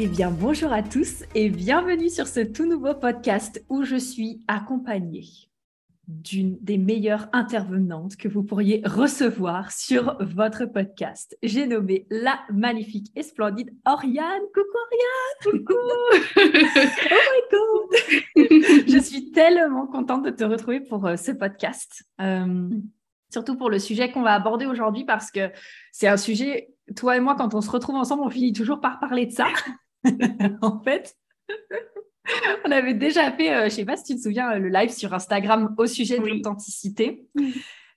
Eh bien, bonjour à tous et bienvenue sur ce tout nouveau podcast où je suis accompagnée d'une des meilleures intervenantes que vous pourriez recevoir sur votre podcast. J'ai nommé la magnifique et splendide Oriane. Coucou Oriane Coucou Oh my God Je suis tellement contente de te retrouver pour euh, ce podcast. Euh, surtout pour le sujet qu'on va aborder aujourd'hui parce que c'est un sujet, toi et moi, quand on se retrouve ensemble, on finit toujours par parler de ça. en fait, on avait déjà fait, euh, je ne sais pas si tu te souviens, le live sur Instagram au sujet de l'authenticité.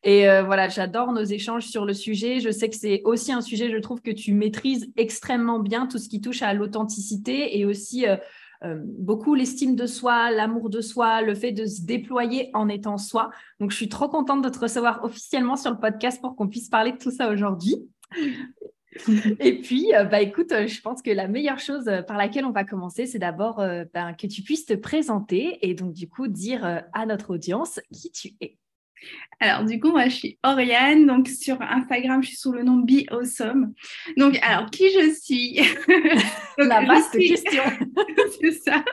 Et euh, voilà, j'adore nos échanges sur le sujet. Je sais que c'est aussi un sujet, je trouve, que tu maîtrises extrêmement bien, tout ce qui touche à l'authenticité et aussi euh, beaucoup l'estime de soi, l'amour de soi, le fait de se déployer en étant soi. Donc, je suis trop contente de te recevoir officiellement sur le podcast pour qu'on puisse parler de tout ça aujourd'hui. Et puis, euh, bah, écoute, euh, je pense que la meilleure chose euh, par laquelle on va commencer, c'est d'abord ben, que tu puisses te présenter et donc du coup dire à notre audience qui tu es. Alors, du coup, moi, je suis Oriane. Donc, sur Instagram, je suis sous le nom Be Awesome. Donc, alors, qui je suis? La vaste question. c'est ça.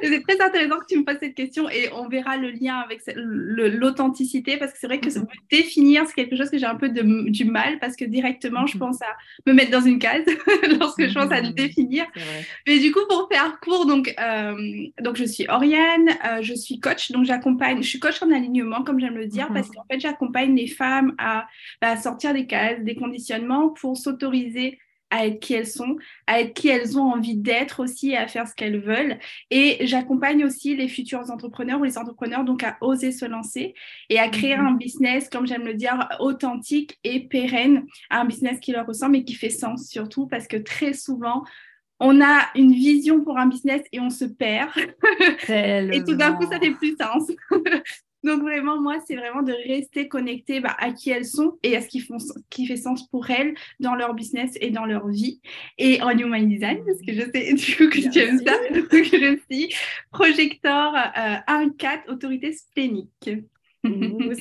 C'est très intéressant que tu me poses cette question et on verra le lien avec l'authenticité parce que c'est vrai que mm définir, c'est quelque chose que j'ai un peu de, du mal parce que directement, je mm-hmm. pense à me mettre dans une case lorsque je pense à le mm-hmm. définir. Mais du coup, pour faire court, donc, euh, donc je suis Oriane, euh, je suis coach. Donc, j'accompagne, je suis coach en alignement, comme j'aime le dire, parce qu'en fait, j'accompagne les femmes à, bah, sortir des cases, des conditionnements pour s'autoriser à être qui elles sont, à être qui elles ont envie d'être aussi, à faire ce qu'elles veulent. Et j'accompagne aussi les futurs entrepreneurs ou les entrepreneurs donc à oser se lancer et à créer mhm. un business, comme j'aime le dire, authentique et pérenne, un business qui leur ressemble et qui fait sens surtout parce que très souvent, on a une vision pour un business et on se perd. et tout d'un coup, ça fait plus sens. Donc vraiment, moi, c'est vraiment de rester connecté bah, à qui elles sont et à ce qui, font, qui fait sens pour elles dans leur business et dans leur vie. Et en Human Design, parce que je sais du coup que tu aimes ça, donc je suis projecteur euh, 1-4 autorité splénique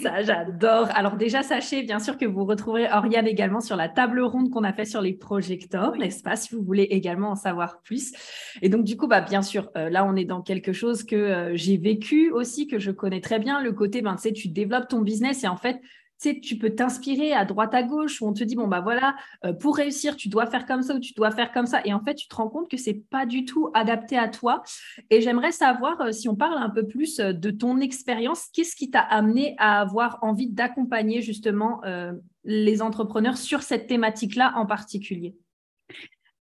ça, j'adore. Alors déjà, sachez bien sûr que vous retrouverez Oriane également sur la table ronde qu'on a fait sur les projecteurs, n'est-ce pas, si vous voulez également en savoir plus. Et donc du coup, bah, bien sûr, euh, là, on est dans quelque chose que euh, j'ai vécu aussi, que je connais très bien, le côté, ben, tu sais, tu développes ton business et en fait, sais, tu peux t'inspirer à droite à gauche où on te dit bon bah voilà euh, pour réussir tu dois faire comme ça ou tu dois faire comme ça. Et en fait tu te rends compte que c'est pas du tout adapté à toi. Et j'aimerais savoir euh, si on parle un peu plus euh, de ton expérience qu'est-ce qui t'a amené à avoir envie d'accompagner justement les entrepreneurs sur cette thématique là en particulier?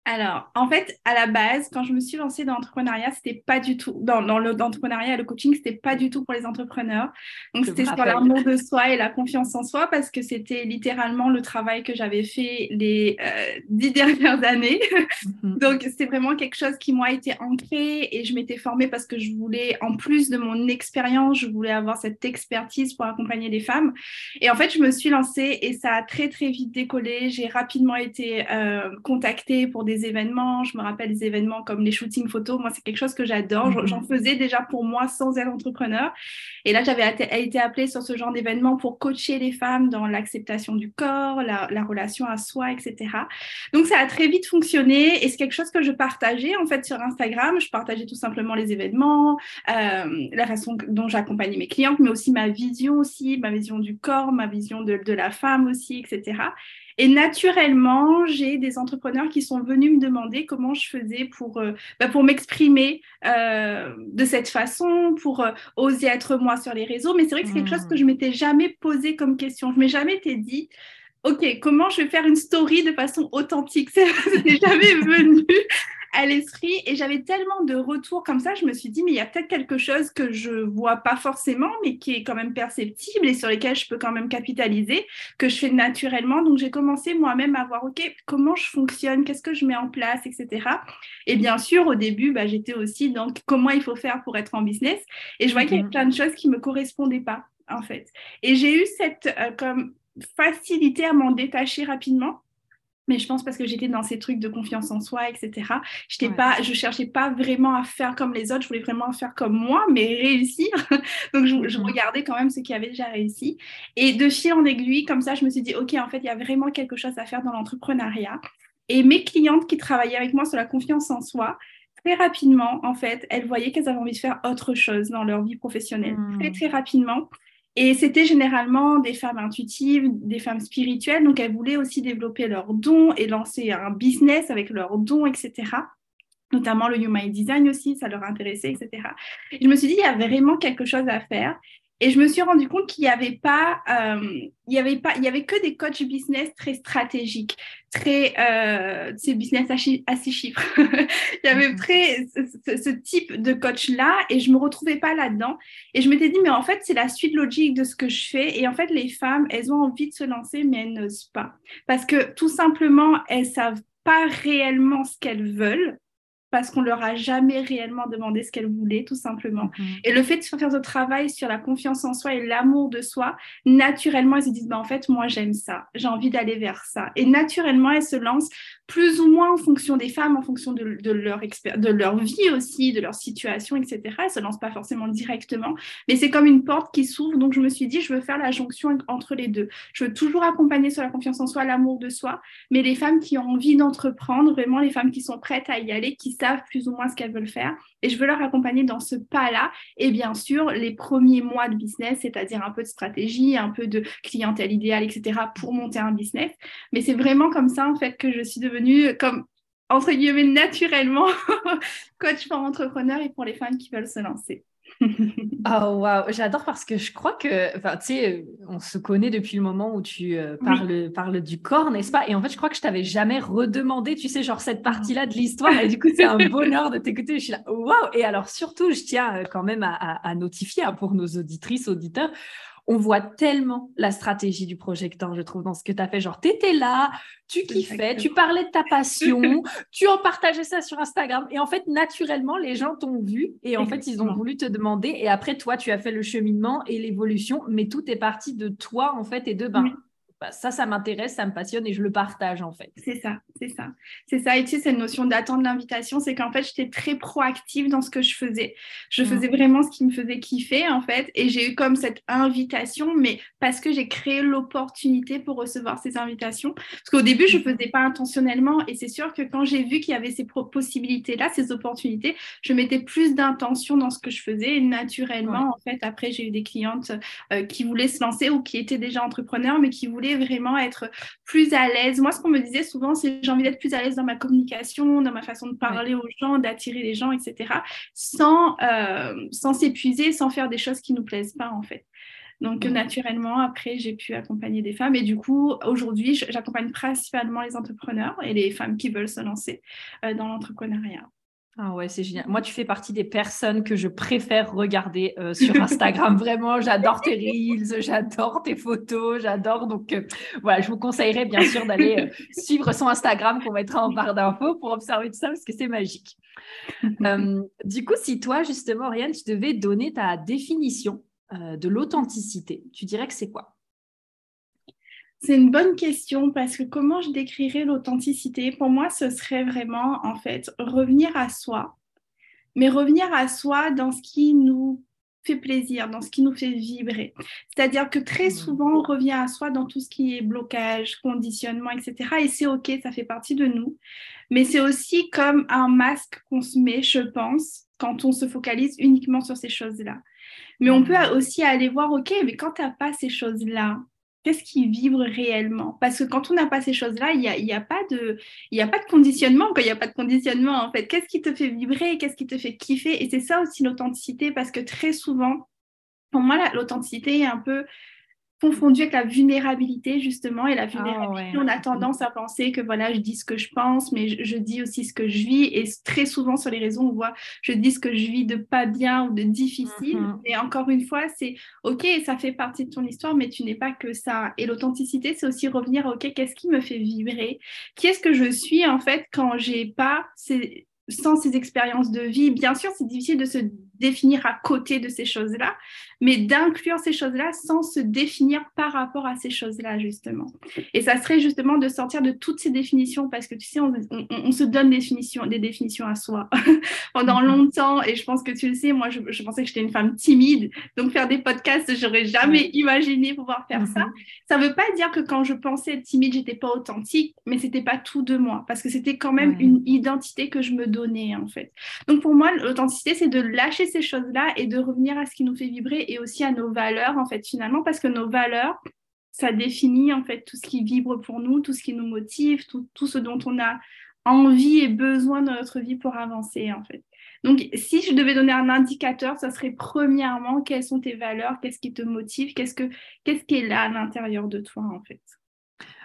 Alors, en fait, à la base, quand je me suis lancée dans l'entrepreneuriat, c'était pas du tout, dans, dans l'entrepreneuriat et le coaching, c'était pas du tout pour les entrepreneurs. Donc, c'était sur l'amour de soi et la confiance en soi parce que c'était littéralement le travail que j'avais fait les euh, dix dernières années. Mhm. Donc, c'est vraiment quelque chose qui m'a été ancré et je m'étais formée parce que je voulais, en plus de mon expérience, je voulais avoir cette expertise pour accompagner les femmes. Et en fait, je me suis lancée et ça a très, très vite décollé. J'ai rapidement été euh, contactée pour des événements. Je me rappelle des événements comme les shootings photos. Moi, c'est quelque chose que j'adore. Mhm. J'en faisais déjà pour moi sans être entrepreneur. Et là, j'avais été appelée sur ce genre d'événement pour coacher les femmes dans l'acceptation du corps, la, relation à soi, etc. Donc, ça a très vite fonctionné et c'est quelque chose que je partageais en fait sur Instagram. Je partageais tout simplement les événements, euh, la façon dont j'accompagnais mes clientes, mais aussi ma vision aussi, ma vision du corps, ma vision de, de la femme aussi, etc. Et naturellement, j'ai des entrepreneurs qui sont venus me demander comment je faisais pour, euh, bah, pour m'exprimer euh, de cette façon, pour euh, oser être moi sur les réseaux. Mais c'est vrai que c'est quelque chose que je m'étais jamais posé comme question. Je m'ai jamais été dit, OK, comment je vais faire une story de façon authentique? Ça n'est jamais venu. À l'esprit et j'avais tellement de retours comme ça, je me suis dit, mais il y a peut-être quelque chose que je vois pas forcément, mais qui est quand même perceptible et sur lesquels je peux quand même capitaliser, que je fais naturellement. Donc, j'ai commencé moi-même à voir, OK, comment je fonctionne, qu'est-ce que je mets en place, etc. Et bien sûr, au début, bah, j'étais aussi dans comment il faut faire pour être en business. Et je voyais qu'il y avait mhm. plein de choses qui ne me correspondaient pas, en fait. Et j'ai eu cette euh, comme facilité à m'en détacher rapidement mais je pense parce que j'étais dans ces trucs de confiance en soi, etc. Je ne pas, je cherchais pas vraiment à faire comme les autres, je voulais vraiment faire comme moi, mais réussir. Donc je, mhm. regardais quand même ceux qui avaient déjà réussi. Et de fil en aiguille, comme ça, je me suis dit, ok, en fait, il y a vraiment quelque chose à faire dans l'entrepreneuriat. Et mes clientes qui travaillaient avec moi sur la confiance en soi, très rapidement, en fait, elles voyaient qu'elles avaient envie de faire autre chose dans leur vie professionnelle. Très, hmm. très rapidement. Et c'était généralement des femmes intuitives, des femmes spirituelles, donc elles voulaient aussi développer leurs dons et lancer un business avec leurs dons, etc. Notamment le Human Design aussi, ça leur intéressait, etc. Et je me suis dit, il y a vraiment quelque chose à faire. Et je me suis rendu compte qu'il n'y avait pas, euh, il y avait pas, il y avait que des coachs business très stratégiques, très, euh, ces business à, six chiffres. il y avait mhm. très ce, type de coach là, et je me retrouvais pas là-dedans. Et je m'étais dit, mais en fait, c'est la suite logique de ce que je fais. Et en fait, les femmes, elles ont envie de se lancer, mais elles n'osent pas, parce que tout simplement, elles savent pas réellement ce qu'elles veulent parce qu'on leur a jamais réellement demandé ce qu'elles voulaient, tout simplement. Mhm. Et le fait de faire ce travail sur la confiance en soi et l'amour de soi, naturellement, elles se disent, bah, en fait, moi, j'aime ça, j'ai envie d'aller vers ça. Et naturellement, elles se lancent plus ou moins en fonction des femmes, en fonction de, leur, de leur vie aussi, de leur situation, etc. Elles se lancent pas forcément directement, mais c'est comme une porte qui s'ouvre. Donc, je me suis dit, je veux faire la jonction entre les deux. Je veux toujours accompagner sur la confiance en soi, l'amour de soi, mais les femmes qui ont envie d'entreprendre, vraiment les femmes qui sont prêtes à y aller, qui savent plus ou moins ce qu'elles veulent faire. Et je veux leur accompagner dans ce pas-là. Et bien sûr, les premiers mois de business, c'est-à-dire un peu de stratégie, un peu de clientèle idéale, etc., pour monter un business. Mais c'est vraiment comme ça, en fait, que je suis devenue comme entre guillemets naturellement coach pour entrepreneurs et pour les femmes qui veulent se lancer. Oh waouh, j'adore parce que je crois que, enfin, tu sais, on se connaît depuis le moment où tu euh, parles, parles, du corps, n'est-ce pas? Et en fait, je crois que je t'avais jamais redemandé, tu sais, genre cette partie-là de l'histoire. Et du coup, c'est un bonheur de t'écouter. Je suis là, waouh Et alors, surtout, je tiens euh, quand même à, à notifier hein, pour nos auditrices, auditeurs, on voit tellement la stratégie du projecteur, je trouve, dans ce que tu as fait. Genre, tu étais là, tu kiffais, tu parlais de ta passion, tu en partageais ça sur Instagram. Et en fait, naturellement, les gens t'ont vu et en fait, ils ont voulu te demander. Et après, toi, tu as fait le cheminement et l'évolution, mais tout est parti de toi, en fait, et de ben, bah, ça, ça m'intéresse, ça me passionne et je le partage en fait. C'est ça, c'est ça. C'est ça. Et tu sais, cette notion d'attendre l'invitation, c'est qu'en fait, j'étais très proactive dans ce que je faisais. Je faisais vraiment ce qui me faisait kiffer en fait. Et j'ai eu comme cette invitation, mais parce que j'ai créé l'opportunité pour recevoir ces invitations. Parce qu'au début, je ne faisais pas intentionnellement. Et c'est sûr que quand j'ai vu qu'il y avait ces possibilités-là, ces opportunités, je mettais plus d'intention dans ce que je faisais. Et naturellement, en fait, après, j'ai eu des clientes euh, qui voulaient se lancer ou qui étaient déjà entrepreneurs, mais qui voulaient vraiment être plus à l'aise. Moi, ce qu'on me disait souvent, c'est j'ai envie d'être plus à l'aise dans ma communication, dans ma façon de parler aux gens, d'attirer les gens, etc., sans euh, sans s'épuiser, sans faire des choses qui nous plaisent pas, en fait. Donc, naturellement, après, j'ai pu accompagner des femmes. Et du coup, aujourd'hui, j'accompagne principalement les entrepreneurs et les femmes qui veulent se lancer euh, dans l'entrepreneuriat. Ah ouais, c'est génial. Moi, tu fais partie des personnes que je préfère regarder euh, sur Instagram. Vraiment, j'adore tes reels, j'adore tes photos, j'adore. Donc, euh, voilà, je vous conseillerais bien sûr d'aller euh, suivre son Instagram qu'on mettra en barre d'infos pour observer tout ça parce que c'est magique. du coup, si toi, justement, Oriane, tu devais donner ta définition de l'authenticité, tu dirais que c'est quoi? C'est une bonne question parce que comment je décrirais l'authenticité? Pour moi, ce serait vraiment, en fait, revenir à soi, mais revenir à soi dans ce qui nous fait plaisir, dans ce qui nous fait vibrer. C'est-à-dire que très mmh. souvent, on revient à soi dans tout ce qui est blocage, conditionnement, etc. Et c'est OK, ça fait partie de nous. Mais c'est aussi comme un masque qu'on se met, je pense, quand on se focalise uniquement sur ces choses-là. Mais on peut mmh. aussi aller voir, OK, mais quand tu n'as pas ces choses-là, qu'est-ce qui vibre réellement? Parce que quand on n'a pas ces choses-là, il n'y a, a, pas de, a pas de conditionnement. Il n'y a pas de conditionnement, en fait. Qu'est-ce qui te fait vibrer? Qu'est-ce qui te fait kiffer? Et c'est ça aussi l'authenticité, parce que très souvent, pour moi, l'authenticité est un peu confondu avec la vulnérabilité justement et la ah, vulnérabilité on a tendance à penser que voilà je dis ce que je pense mais je, dis aussi ce que je vis et très souvent sur les réseaux on voit je dis ce que je vis de pas bien ou de difficile mm-hmm. et encore une fois c'est ok ça fait partie de ton histoire mais tu n'es pas que ça. Et l'authenticité c'est aussi revenir à ok qu'est-ce qui me fait vibrer? Qui est-ce que je suis en fait quand j'ai pas ces sans ces expériences de vie, bien sûr, c'est difficile de se définir à côté de ces choses-là, mais d'inclure ces choses-là sans se définir par rapport à ces choses-là, justement. Et ça serait justement de sortir de toutes ces définitions, parce que tu sais, on, se donne des définitions, des définitions à soi pendant mhm. longtemps, et je pense que tu le sais, moi, je, pensais que j'étais une femme timide, donc faire des podcasts, j'aurais jamais imaginé pouvoir faire ça. Mhm. Ça ne veut pas dire que quand je pensais être timide, j'étais pas authentique, mais c'était pas tout de moi, parce que c'était quand même une identité que je me donnais, en fait. Donc pour moi, l'authenticité, c'est de lâcher ces choses-là et de revenir à ce qui nous fait vibrer et aussi à nos valeurs, en fait, finalement, parce que nos valeurs, ça définit, en fait, tout ce qui vibre pour nous, tout ce qui nous motive, tout, tout ce dont on a envie et besoin dans notre vie pour avancer, en fait. Donc, si je devais donner un indicateur, ça serait premièrement, quelles sont tes valeurs, qu'est-ce qui te motive, qu'est-ce, que, qu'est-ce qui est là à l'intérieur de toi, en fait?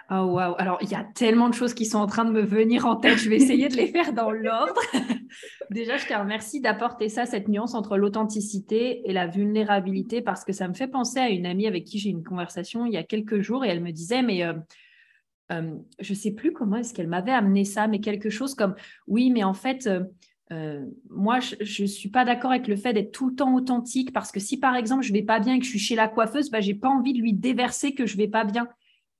Oh waouh, alors il y a tellement de choses qui sont en train de me venir en tête, je vais essayer de les faire dans l'ordre. Déjà, je te remercie d'apporter ça, cette nuance entre l'authenticité et la vulnérabilité, parce que ça me fait penser à une amie avec qui j'ai une conversation il y a quelques jours et elle me disait, mais euh, euh, je ne sais plus comment est-ce qu'elle m'avait amené ça, mais quelque chose comme, oui, mais en fait... Euh, moi, je ne suis pas d'accord avec le fait d'être tout le temps authentique parce que si par exemple je vais pas bien et que je suis chez la coiffeuse, bah, j'ai pas envie de lui déverser que je vais pas bien.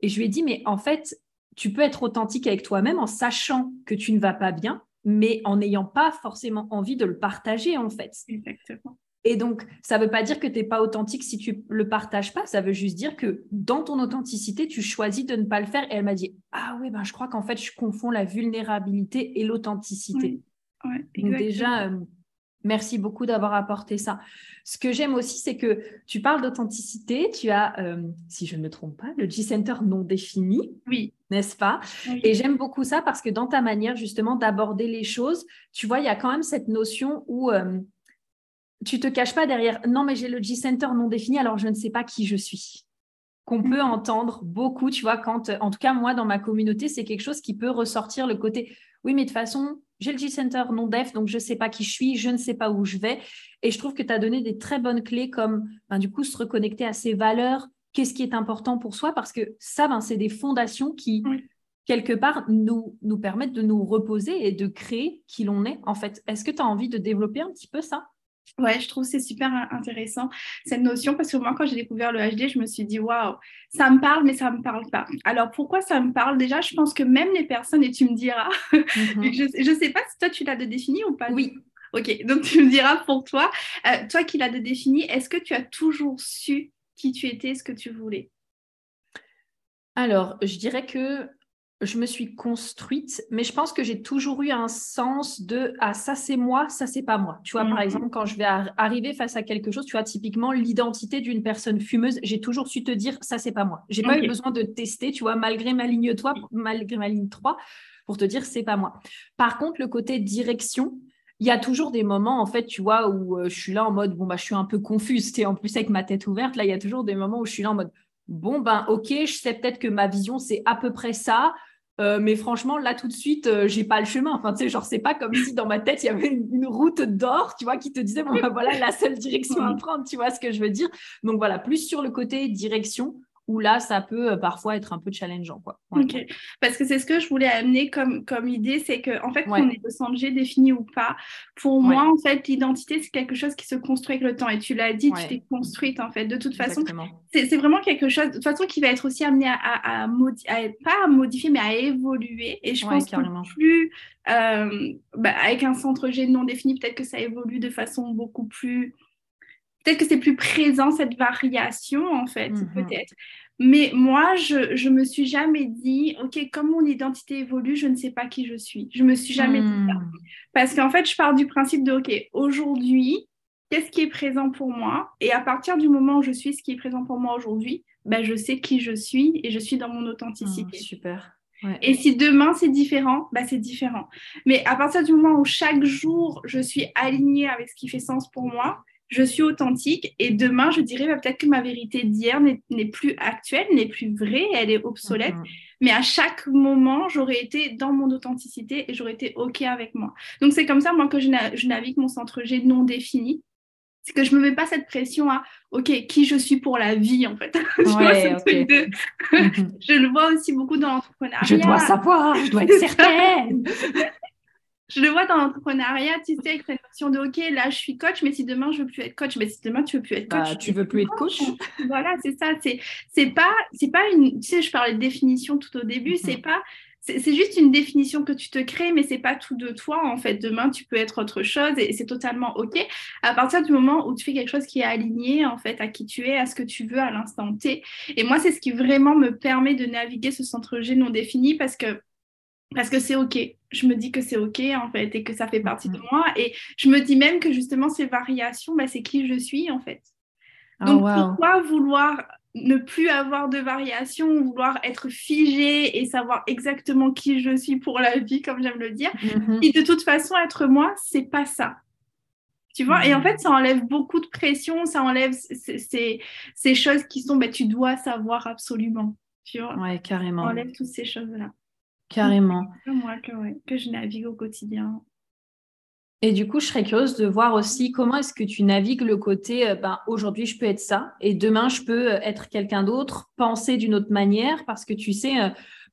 Et je lui ai dit, mais en fait, tu peux être authentique avec toi-même en sachant que tu ne vas pas bien, mais en n'ayant pas forcément envie de le partager, en fait. Exactement. Et donc, ça ne veut pas dire que tu n'es pas authentique si tu ne le partages pas. Ça veut juste dire que dans ton authenticité, tu choisis de ne pas le faire. Et elle m'a dit, ah oui, ben, je crois qu'en fait, je confonds la vulnérabilité et l'authenticité. donc déjà, euh, Merci beaucoup d'avoir apporté ça. Ce que j'aime aussi, c'est que tu parles d'authenticité. Tu as, euh, si je ne me trompe pas, le G-Center non défini. Oui. N'est-ce pas? Et j'aime beaucoup ça parce que dans ta manière justement d'aborder les choses, tu vois, il y a quand même cette notion où euh, tu te caches pas derrière non, mais j'ai le G-Center non défini, alors je ne sais pas qui je suis qu'on peut mhm. entendre beaucoup, tu vois, quand, en tout cas, moi, dans ma communauté, c'est quelque chose qui peut ressortir le côté, oui, mais de toute façon, j'ai le G-Center non def, donc je ne sais pas qui je suis, je ne sais pas où je vais. Et je trouve que tu as donné des très bonnes clés comme, ben, du coup, se reconnecter à ses valeurs, qu'est-ce qui est important pour soi, parce que ça, ben, c'est des fondations qui, quelque part, nous, nous permettent de nous reposer et de créer qui l'on est, en fait. Est-ce que tu as envie de développer un petit peu ça? Ouais, je trouve c'est super intéressant cette notion parce que moi, quand j'ai découvert le HD, je me suis dit waouh, ça me parle, mais ça me parle pas. Alors pourquoi ça me parle? Déjà, je pense que même les personnes, et tu me diras, mhm. je ne sais pas si toi tu l'as de défini ou pas. Oui. Ok, donc tu me diras pour toi, euh, toi qui l'as de défini, est-ce que tu as toujours su qui tu étais, ce que tu voulais? Alors, je dirais que je me suis construite, mais je pense que j'ai toujours eu un sens de ah ça c'est moi, ça c'est pas moi. Tu vois, par mhm. exemple, quand je vais arriver face à quelque chose, tu vois, typiquement l'identité d'une personne fumeuse, j'ai toujours su te dire ça c'est pas moi. J'ai n'ai pas eu besoin de tester, tu vois, malgré ma ligne 3, malgré ma ligne 3, pour te dire c'est pas moi. Par contre, le côté direction, il y a toujours des moments, en fait, tu vois, où euh, je suis là en mode, bon, bah, je suis un peu confuse, tu en plus avec ma tête ouverte, là, il y a toujours des moments où je suis là en mode, bon, ben, ok, je sais peut-être que ma vision, c'est à peu près ça, euh, mais franchement, là, tout de suite, euh, j'ai pas le chemin. Enfin, tu sais, genre, c'est pas comme si dans ma tête, il y avait une, route d'or, tu vois, qui te disait, bon, ben, voilà, la seule direction à prendre, tu vois ce que je veux dire. Donc, voilà, plus sur le côté direction, où là, ça peut euh, parfois être un peu challengeant. Quoi. Parce que c'est ce que je voulais amener comme, comme idée, c'est que en fait, qu'on est de G défini ou pas, pour moi, en fait, l'identité, c'est quelque chose qui se construit avec le temps. Et tu l'as dit, tu t'es construite, en fait. De toute façon, c'est vraiment quelque chose, de toute façon, qui va être aussi amené à, à, à, pas à modifier, mais à évoluer. Et je pense que plus, euh, bah, avec un centre G non défini, peut-être que ça évolue de façon beaucoup plus peut-être que c'est plus présent cette variation en fait, mhm. peut-être. Mais moi, je, je me suis jamais dit, OK, comme mon identité évolue, je ne sais pas qui je suis. Je me suis jamais dit ça. Hmm. Parce qu'en fait, je pars du principe de, OK, aujourd'hui, qu'est-ce qui est présent pour moi? Et à partir du moment où je suis ce qui est présent pour moi aujourd'hui, ben, je sais qui je suis et je suis dans mon authenticité. Hmm, super. Et si demain c'est différent, bah c'est différent. Mais à partir du moment où chaque jour je suis alignée avec ce qui fait sens pour moi, je suis authentique et demain, je dirais bah, peut-être que ma vérité d'hier n'est plus actuelle, n'est plus vraie, elle est obsolète. Mhm. Mais à chaque moment, j'aurais été dans mon authenticité et j'aurais été OK avec moi. Donc, c'est comme ça, moi, que je, navigue mon centre G non défini. C'est que je me mets pas cette pression à OK, qui je suis pour la vie, en fait. Mhm. je le vois aussi beaucoup dans l'entrepreneuriat. Je dois savoir, je dois être certaine. je le vois dans l'entrepreneuriat, tu sais, avec cette notion de OK, là, je suis coach, mais si demain, je veux plus être coach, mais si demain, tu veux plus être coach. Bah, tu veux plus être coach. Voilà, c'est ça. C'est, c'est pas, c'est pas une, tu sais, je parlais de définition tout au début, mhm. c'est pas, c'est, juste une définition que tu te crées, mais c'est pas tout de toi, en fait. Demain, tu peux être autre chose et c'est totalement OK. À partir du moment où tu fais quelque chose qui est aligné, en fait, à qui tu es, à ce que tu veux à l'instant T. Et moi, c'est ce qui vraiment me permet de naviguer ce centre G non défini parce que parce que c'est OK. Je me dis que c'est OK, en fait, et que ça fait partie de mm-hmm. moi. Et je me dis même que justement, ces variations, bah, c'est qui je suis, en fait. Oh, Donc, pourquoi vouloir ne plus avoir de variations, vouloir être figé et savoir exactement qui je suis pour la vie, comme j'aime le dire, mm-hmm. et de toute façon, être moi, c'est pas ça. Tu vois, et en mm-hmm. fait, ça enlève beaucoup de pression, ça enlève ces, ces choses qui sont, bah, tu dois savoir absolument. Tu vois, ouais, carrément. Ça enlève toutes ces choses-là. Carrément. Moi, que, que je navigue au quotidien. Et du coup, je serais curieuse de voir aussi comment est-ce que tu navigues le côté, euh, ben, aujourd'hui, je peux être ça, et demain, je peux euh, être quelqu'un d'autre, penser d'une autre manière, parce que tu sais,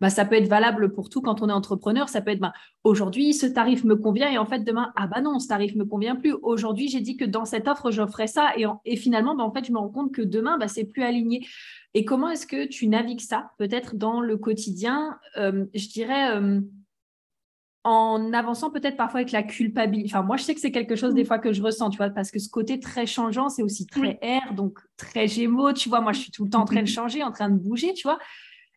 ben, ça peut être valable pour tout quand on est entrepreneur. Ça peut être, ben, aujourd'hui, ce tarif me convient, et en fait, demain, ah bah non, ce tarif me convient plus. Aujourd'hui, j'ai dit que dans cette offre, j'offrais ça, et, et finalement, ben, en fait, je me rends compte que demain, ben, c'est plus aligné. Et comment est-ce que tu navigues ça, peut-être dans le quotidien euh, Je dirais euh, en avançant peut-être parfois avec la culpabilité. Enfin, moi, je sais que c'est quelque chose des mm. fois que je ressens, tu vois, parce que ce côté très changeant, c'est aussi très air, donc très gémeaux, tu vois. Moi, je suis tout le temps en train de mm-hmm. changer, en train de bouger, tu vois.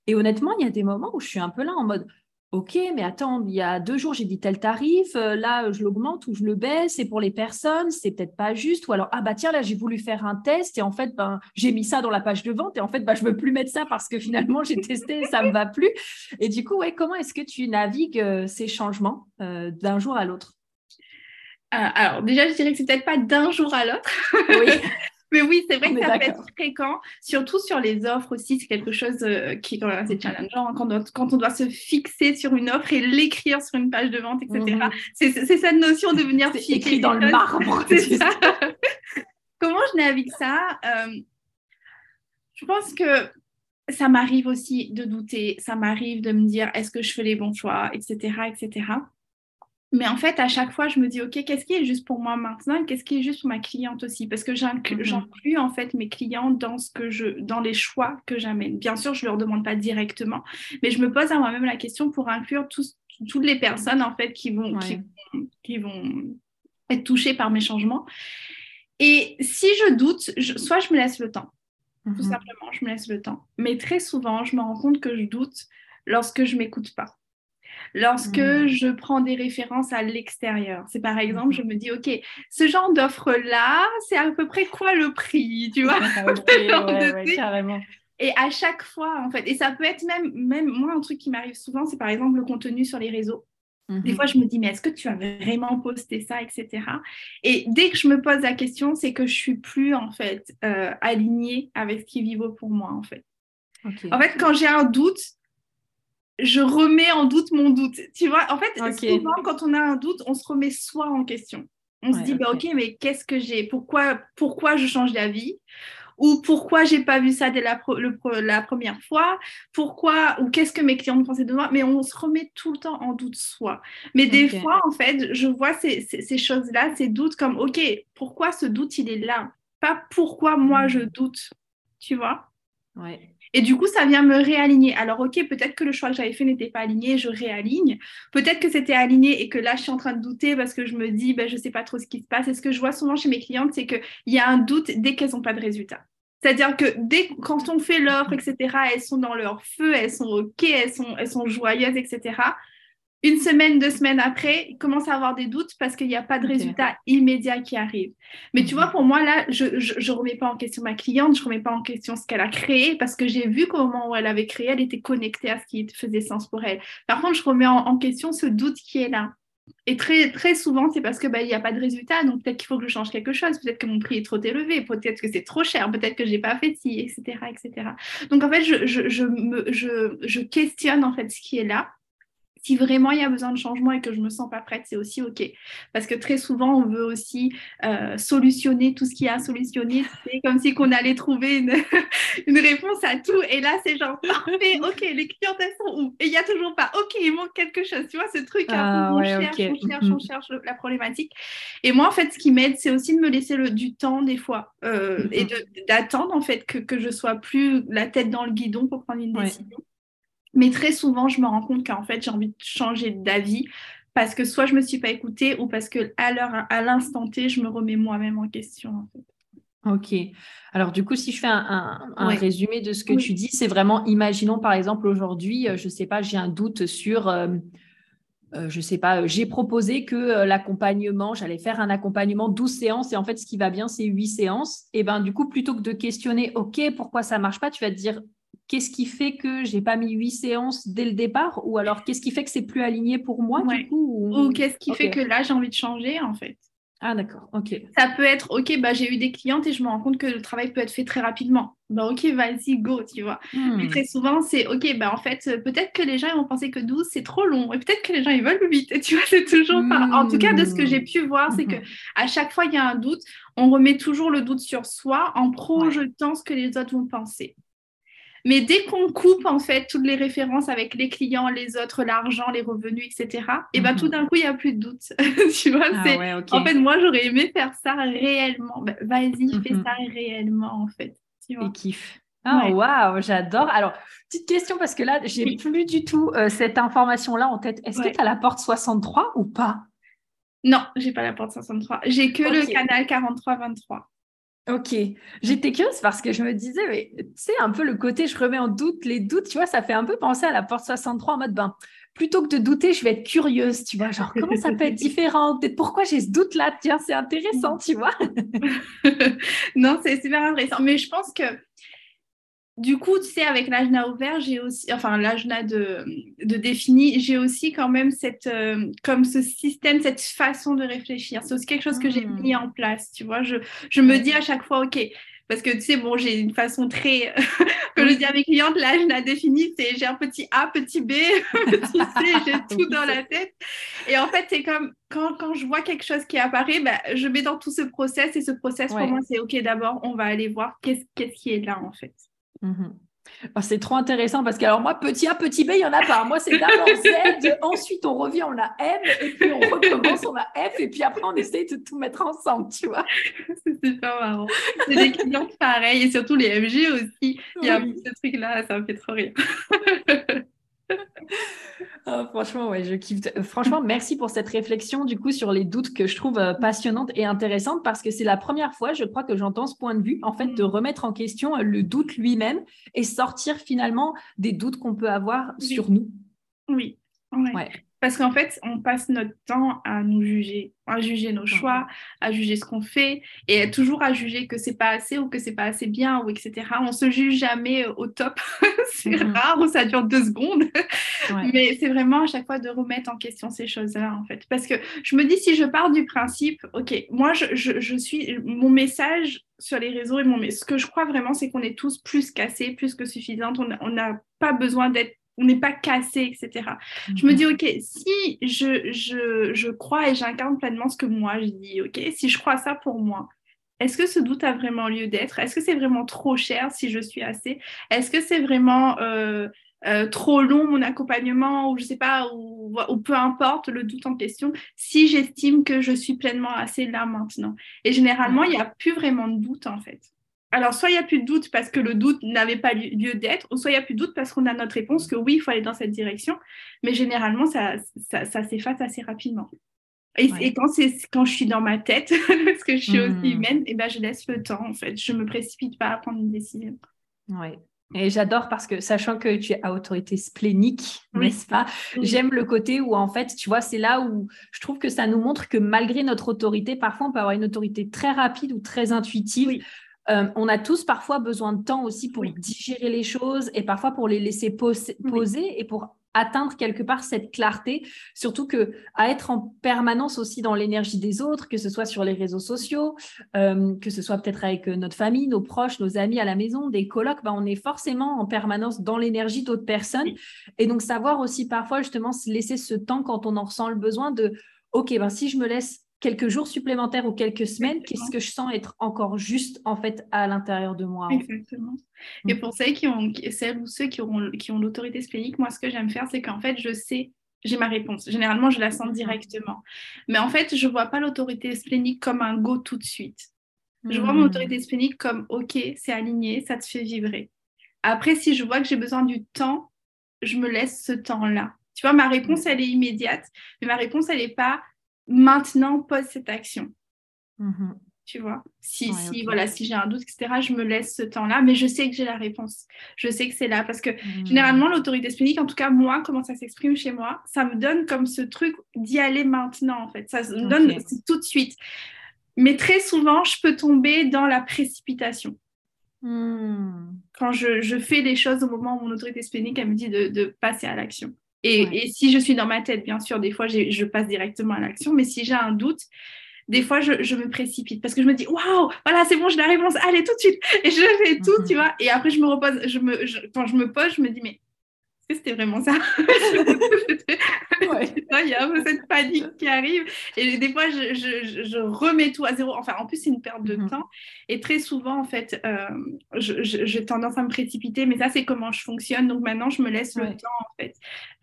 Et honnêtement, il y a des moments où je suis un peu là en mode, Ok, mais attends, il y a deux jours, j'ai dit tel tarif, euh, là, je l'augmente ou je le baisse, et pour les personnes, c'est peut-être pas juste. Ou alors, ah bah tiens, là, j'ai voulu faire un test, et en fait, ben, j'ai mis ça dans la page de vente, et en fait, ben, je veux plus mettre ça parce que finalement, j'ai testé, ça me va plus. Et du coup, ouais, comment est-ce que tu navigues euh, ces changements euh, d'un jour à l'autre? Alors déjà, je dirais que c'est peut-être pas d'un jour à l'autre. Oui. Mais oui, c'est vrai que ça peut être fréquent, surtout sur les offres aussi. C'est quelque chose euh, qui est quand même assez challengeant hein, quand, on doit se fixer sur une offre et l'écrire sur une page de vente, etc. Mhm. C'est cette notion de venir écrit dans le marbre. Comment je navigue ça euh, Je pense que ça m'arrive aussi de douter, ça m'arrive de me dire est-ce que je fais les bons choix, etc., etc. Mais en fait, à chaque fois, je me dis, OK, qu'est-ce qui est juste pour moi maintenant? Qu'est-ce qui est juste pour ma cliente aussi? Parce que mhm. j'inclus en fait mes clients dans, ce que je, dans les choix que j'amène. Bien sûr, je ne leur demande pas directement, mais je me pose à moi-même la question pour inclure toutes les personnes en fait qui vont, qui, vont être touchées par mes changements. Et si je doute, soit je me laisse le temps. Tout mhm. simplement, je me laisse le temps. Mais très souvent, je me rends compte que je doute lorsque je m'écoute pas lorsque hmm. je prends des références à l'extérieur. C'est par exemple, je hmm. me dis, OK, ce genre d'offre-là, c'est à peu près quoi le prix, tu vois carrément. Et à chaque fois, en fait, et ça peut être même, même moi, un truc qui m'arrive souvent, c'est par exemple le contenu sur les réseaux. Des mhm. fois, je me dis, mais est-ce que tu as vraiment posté ça, etc. Et dès que je me pose la question, c'est que je suis plus, en fait, euh, alignée avec ce qui vivo pour moi, en fait. En fait, quand j'ai un doute, je remets en doute mon doute. Tu vois, en fait, souvent, quand on a un doute, on se remet soi en question. On se dit, bah, ok, mais qu'est-ce que j'ai? Pourquoi, pourquoi je change d'avis? Ou pourquoi j'ai pas vu ça dès la, la première fois? Pourquoi Ou qu'est-ce que mes clients pensaient de moi? Mais on se remet tout le temps en doute soi. Mais des fois, en fait, je vois ces, ces, choses-là, ces doutes comme, ok, pourquoi ce doute, il est là? Pas pourquoi moi, je mmh. doute. Tu vois? Ouais. Et du coup, ça vient me réaligner. Alors, ok, peut-être que le choix que j'avais fait n'était pas aligné, je réaligne. Peut-être que c'était aligné et que là, je suis en train de douter parce que je me dis, ben, je ne sais pas trop ce qui se passe. Et ce que je vois souvent chez mes clientes, c'est qu'il y a un doute dès qu'elles n'ont pas de résultat. C'est-à-dire que dès quand on fait l'offre, etc., elles sont dans leur feu, elles sont OK, elles sont, elles sont joyeuses, etc une semaine, deux semaines après, il commence à avoir des doutes parce qu'il n'y a pas de résultat immédiat qui arrive. Mais tu vois, mhm. pour moi, là, je ne remets pas en question ma cliente, je ne remets pas en question ce qu'elle a créé parce que j'ai vu qu'au moment où elle avait créé, elle était connectée à ce qui faisait sens pour elle. Par contre, je remets en, question ce doute qui est là. Et très, très souvent, c'est parce qu'il bah, n'y a pas de résultat, donc peut-être qu'il faut que je change quelque chose, peut-être que mon prix est trop élevé, peut-être que c'est trop cher, peut-être que je n'ai pas fait ci, etc., etc. Donc en fait, je, je, je, me, je, je questionne en fait ce qui est là si vraiment il y a besoin de changement et que je ne me sens pas prête, c'est aussi OK. Parce que très souvent, on veut aussi euh, solutionner tout ce qui y a à solutionner. C'est comme si on allait trouver une, une, réponse à tout. Et là, c'est genre parfait, OK, les clients, elles sont où? Et il n'y a toujours pas, OK, il manque quelque chose. Tu vois, ce truc, ah, on, cherche, on cherche, on cherche la problématique. Et moi, en fait, ce qui m'aide, c'est aussi de me laisser le, du temps des fois euh, et d'attendre, en fait, que, que je sois plus la tête dans le guidon pour prendre une décision. Mais très souvent, je me rends compte qu'en fait, j'ai envie de changer d'avis parce que soit je ne me suis pas écoutée ou parce que à l'heure, à l'instant T, je me remets moi-même en question. Ok. Alors du coup, si je fais un, résumé de ce que tu dis, c'est vraiment, imaginons par exemple aujourd'hui, euh, je ne sais pas, j'ai un doute sur, euh, euh, je ne sais pas, j'ai proposé que l'accompagnement, j'allais faire un accompagnement 12 séances et en fait, ce qui va bien, c'est 8 séances. Et ben du coup, plutôt que de questionner, ok, pourquoi ça marche pas, tu vas te dire, qu'est-ce qui fait que j'ai pas mis huit séances dès le départ ou alors qu'est-ce qui fait que c'est plus aligné pour moi du coup ou, qu'est-ce qui fait que là j'ai envie de changer en fait ah d'accord, ok. Ça peut être, ok, bah, j'ai eu des clientes et je me rends compte que le travail peut être fait très rapidement. Bah ok, vas-y, go, tu vois. Mais hmm. très souvent, c'est, ok, bah en fait, peut-être que les gens vont penser que 12, c'est trop long. Et peut-être que les gens, ils veulent 8. tu vois, c'est toujours pas... En tout cas, de ce que j'ai pu voir, c'est que hmm. à chaque fois, il y a un doute. On remet toujours le doute sur soi en projetant ce que les autres vont penser. Mais dès qu'on coupe en fait toutes les références avec les clients, les autres, l'argent, les revenus, etc., et ben tout mhm. d'un coup il n'y a plus de doute. tu vois, ah c'est en fait moi j'aurais aimé faire ça réellement. Ben, vas-y, fais mhm. ça réellement en fait. Tu vois. Et kiff. Ah waouh, j'adore. Alors, petite question parce que là, j'ai plus du tout euh, cette information-là en tête. Est-ce que tu as la porte 63 ou pas? Non, j'ai pas la porte 63. J'ai que le canal 43-23. Ok, j'étais curieuse parce que je me disais, mais tu sais, un peu le côté, je remets en doute les doutes, tu vois, ça fait un peu penser à la porte 63 en mode, ben, plutôt que de douter, je vais être curieuse, tu vois, genre, comment ça peut être différent? Peut-être pourquoi j'ai ce doute-là, tiens, c'est intéressant, tu vois. Non, c'est super intéressant, mais je pense que du coup, tu sais, avec l'ajna ouvert, j'ai aussi, enfin l'ajna de, de défini, j'ai aussi quand même cette, euh, comme ce système, cette façon de réfléchir. C'est aussi quelque chose que j'ai hmm. mis en place, tu vois. Je, je me dis à chaque fois, OK, parce que tu sais, bon, j'ai une façon très, comme je dis à mes clientes, l'ajna défini, c'est j'ai un petit A, petit B, petit C, j'ai tout dans la tête. Et en fait, c'est comme quand, quand, je vois quelque chose qui apparaît, bah, je mets dans tout ce process et ce process, pour moi, c'est OK, d'abord, on va aller voir qu'est-ce qu'est-ce qui est là, en fait. Ah, c'est trop intéressant parce que alors moi, petit A, petit B, il n'y en a pas. Moi, c'est d'abord Z, ensuite on revient, on a M, et puis on recommence, on a F, et puis après on essaye de tout mettre ensemble, tu vois. c'est super marrant. C'est des clients pareils, et surtout les MG aussi. Il y a ce truc-là, ça me fait trop rire. Oh, franchement, ouais, je kiffe. Franchement, merci pour cette réflexion du coup sur les doutes que je trouve euh, passionnante et intéressante parce que c'est la première fois, je crois, que j'entends ce point de vue, en fait, de mm. remettre en question euh, le doute lui-même et sortir finalement des doutes qu'on peut avoir sur nous. Oui. Ouais. Parce qu'en fait, on passe notre temps à nous juger, à juger nos choix, à juger ce qu'on fait, et toujours à juger que c'est pas assez ou que c'est pas assez bien, ou etc. On se juge jamais au top. c'est mhm. rare ou ça dure deux secondes. Mais c'est vraiment à chaque fois de remettre en question ces choses-là, en fait. Parce que je me dis, si je pars du principe, OK, moi, je, je, suis, mon message sur les réseaux et mon, ce que je crois vraiment, c'est qu'on est tous plus cassés, plus que suffisantes. On n'a pas besoin d'être on n'est pas cassé, etc. Je me mhm. dis, OK, si je, je, je crois et j'incarne pleinement ce que moi je dis, OK, si je crois ça pour moi, est-ce que ce doute a vraiment lieu d'être? Est-ce que c'est vraiment trop cher si je suis assez? Est-ce que c'est vraiment euh, euh, trop long mon accompagnement ou je sais pas, ou, ou, peu importe le doute en question, si j'estime que je suis pleinement assez là maintenant? Et généralement, il n'y a plus vraiment de doute en fait alors, soit il n'y a plus de doute parce que le doute n'avait pas lieu d'être, ou soit il n'y a plus de doute parce qu'on a notre réponse que oui, il faut aller dans cette direction. Mais généralement, ça, ça, s'efface assez rapidement. Et, quand, quand je suis dans ma tête, parce que je suis aussi mmh. humaine, et eh ben, je laisse le temps, en fait. Je ne me précipite pas à prendre une décision. Oui. Et j'adore parce que, sachant que tu es à autorité splénique, n'est-ce pas? J'aime le côté où, en fait, tu vois, c'est là où je trouve que ça nous montre que malgré notre autorité, parfois, on peut avoir une autorité très rapide ou très intuitive. Euh, on a tous parfois besoin de temps aussi pour digérer les choses et parfois pour les laisser poser et pour atteindre quelque part cette clarté, surtout que à être en permanence aussi dans l'énergie des autres, que ce soit sur les réseaux sociaux, euh, que ce soit peut-être avec notre famille, nos proches, nos amis à la maison, des colocs, ben, on est forcément en permanence dans l'énergie d'autres personnes. Et donc savoir aussi parfois justement se laisser ce temps quand on en ressent le besoin de, ok, ben, si je me laisse quelques jours supplémentaires ou quelques semaines, qu'est-ce que je sens être encore juste en fait à l'intérieur de moi Exactement. Et mm. pour celles, qui ont, celles ou ceux qui, auront, qui ont l'autorité splénique, moi ce que j'aime faire, c'est qu'en fait je sais, j'ai ma réponse. Généralement je la sens directement. Mais en fait je ne vois pas l'autorité splénique comme un go tout de suite. Je vois mon mm. autorité splénique comme ok, c'est aligné, ça te fait vibrer. Après, si je vois que j'ai besoin du temps, je me laisse ce temps-là. Tu vois, ma réponse, mm. elle est immédiate, mais ma réponse, elle n'est pas maintenant pose cette action. Mm-hmm. Tu vois, si, si, voilà, si j'ai un doute, etc., je me laisse ce temps-là, mais je sais que j'ai la réponse. Je sais que c'est là. Parce que mm. généralement, l'autorité spécifique, en tout cas, moi, comment ça s'exprime chez moi, ça me donne comme ce truc d'y aller maintenant, en fait. Ça me donne tout de suite. Mais très souvent, je peux tomber dans la précipitation. Mm. Quand je, je, fais les choses au moment où mon autorité spénique, elle me dit de, de passer à l'action. Et, si je suis dans ma tête, bien sûr, des fois, je passe directement à l'action. Mais si j'ai un doute, des fois, je, me précipite parce que je me dis, waouh, voilà, c'est bon, j'ai la réponse, allez, tout de suite. Et je fais tout, tu vois. Et après, je me repose, je me, quand je me pose, je me dis, mais c'était vraiment ça? Il y a un peu cette panique qui arrive. Et des fois, je, remets tout à zéro. Enfin, en plus, c'est une perte de mhm. temps. Et très souvent, en fait, euh, j'ai tendance à me précipiter. Mais ça, c'est comment je fonctionne. Donc maintenant, je me laisse le temps, en fait,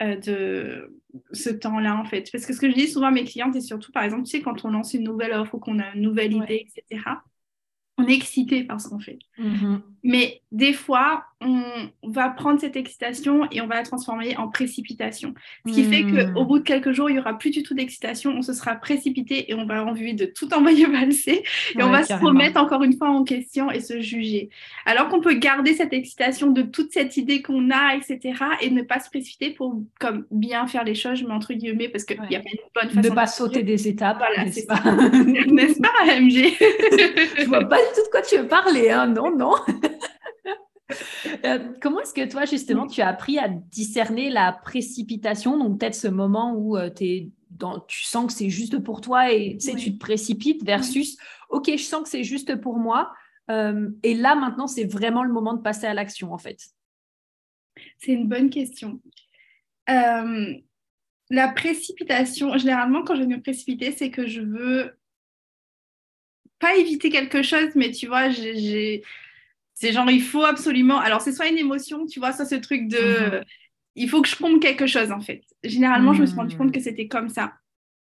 euh, de ce temps-là, en fait. Parce que ce que je dis souvent à mes clientes, et surtout, par exemple, tu sais, quand on lance une nouvelle offre ou qu'on a une nouvelle idée, etc., on est excité par ce qu'on fait. Mhm. Mais des fois, on va prendre cette excitation et on va la transformer en précipitation. Ce qui fait qu'au hmm. bout de quelques jours, il n'y aura plus du tout d'excitation, on se sera précipité et on va avoir envie de tout envoyer valser et on va se remettre encore une fois en question et se juger. Alors qu'on peut garder cette excitation de toute cette idée qu'on a, etc. et ne pas se précipiter pour comme bien faire les choses, mets entre guillemets, parce qu'il n'y a pas une bonne façon. Ne pas sauter des étapes. Voilà, c'est pas? N'est-ce pas, AMG Je vois pas du tout de quoi tu veux parler, hein. non, non. Euh, comment est-ce que toi, justement, tu as appris à discerner la précipitation? Donc, peut-être ce moment où euh, dans, tu sens que c'est juste pour toi et tu te précipites versus, OK, je sens que c'est juste pour moi. Euh, et là, maintenant, c'est vraiment le moment de passer à l'action, en fait. C'est une bonne question. la précipitation, généralement, quand je veux me précipiter, c'est que je veux pas éviter quelque chose, mais tu vois, j'ai c'est genre, il faut absolument. Alors, c'est soit une émotion, tu vois, soit ce truc de. Mhm. Il faut que je compte quelque chose, en fait. Généralement, je me suis rendu compte que c'était comme ça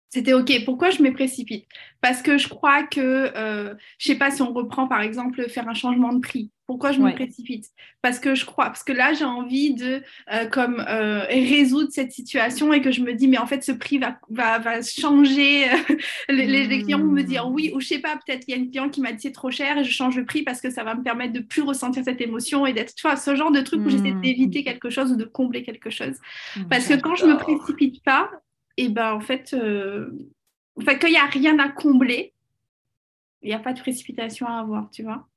c'était OK. Pourquoi je me précipite? Parce que je crois que, euh, je sais pas si on reprend par exemple faire un changement de prix. Pourquoi je me précipite? Parce que je crois, parce que là j'ai envie de euh, comme euh, résoudre cette situation et que je me dis mais en fait ce prix va, va, va changer. les, clients vont me dire oui ou je sais pas peut-être il y a une cliente qui m'a dit c'est trop cher et je change le prix parce que ça va me permettre de plus ressentir cette émotion et d'être tu vois ce genre de truc où j'essaie mmh. d'éviter quelque chose ou de combler quelque chose. Mmh, parce que quand je me précipite pas, et ben en fait, euh, n'y a rien à combler, il n'y a pas de précipitation à avoir, tu vois.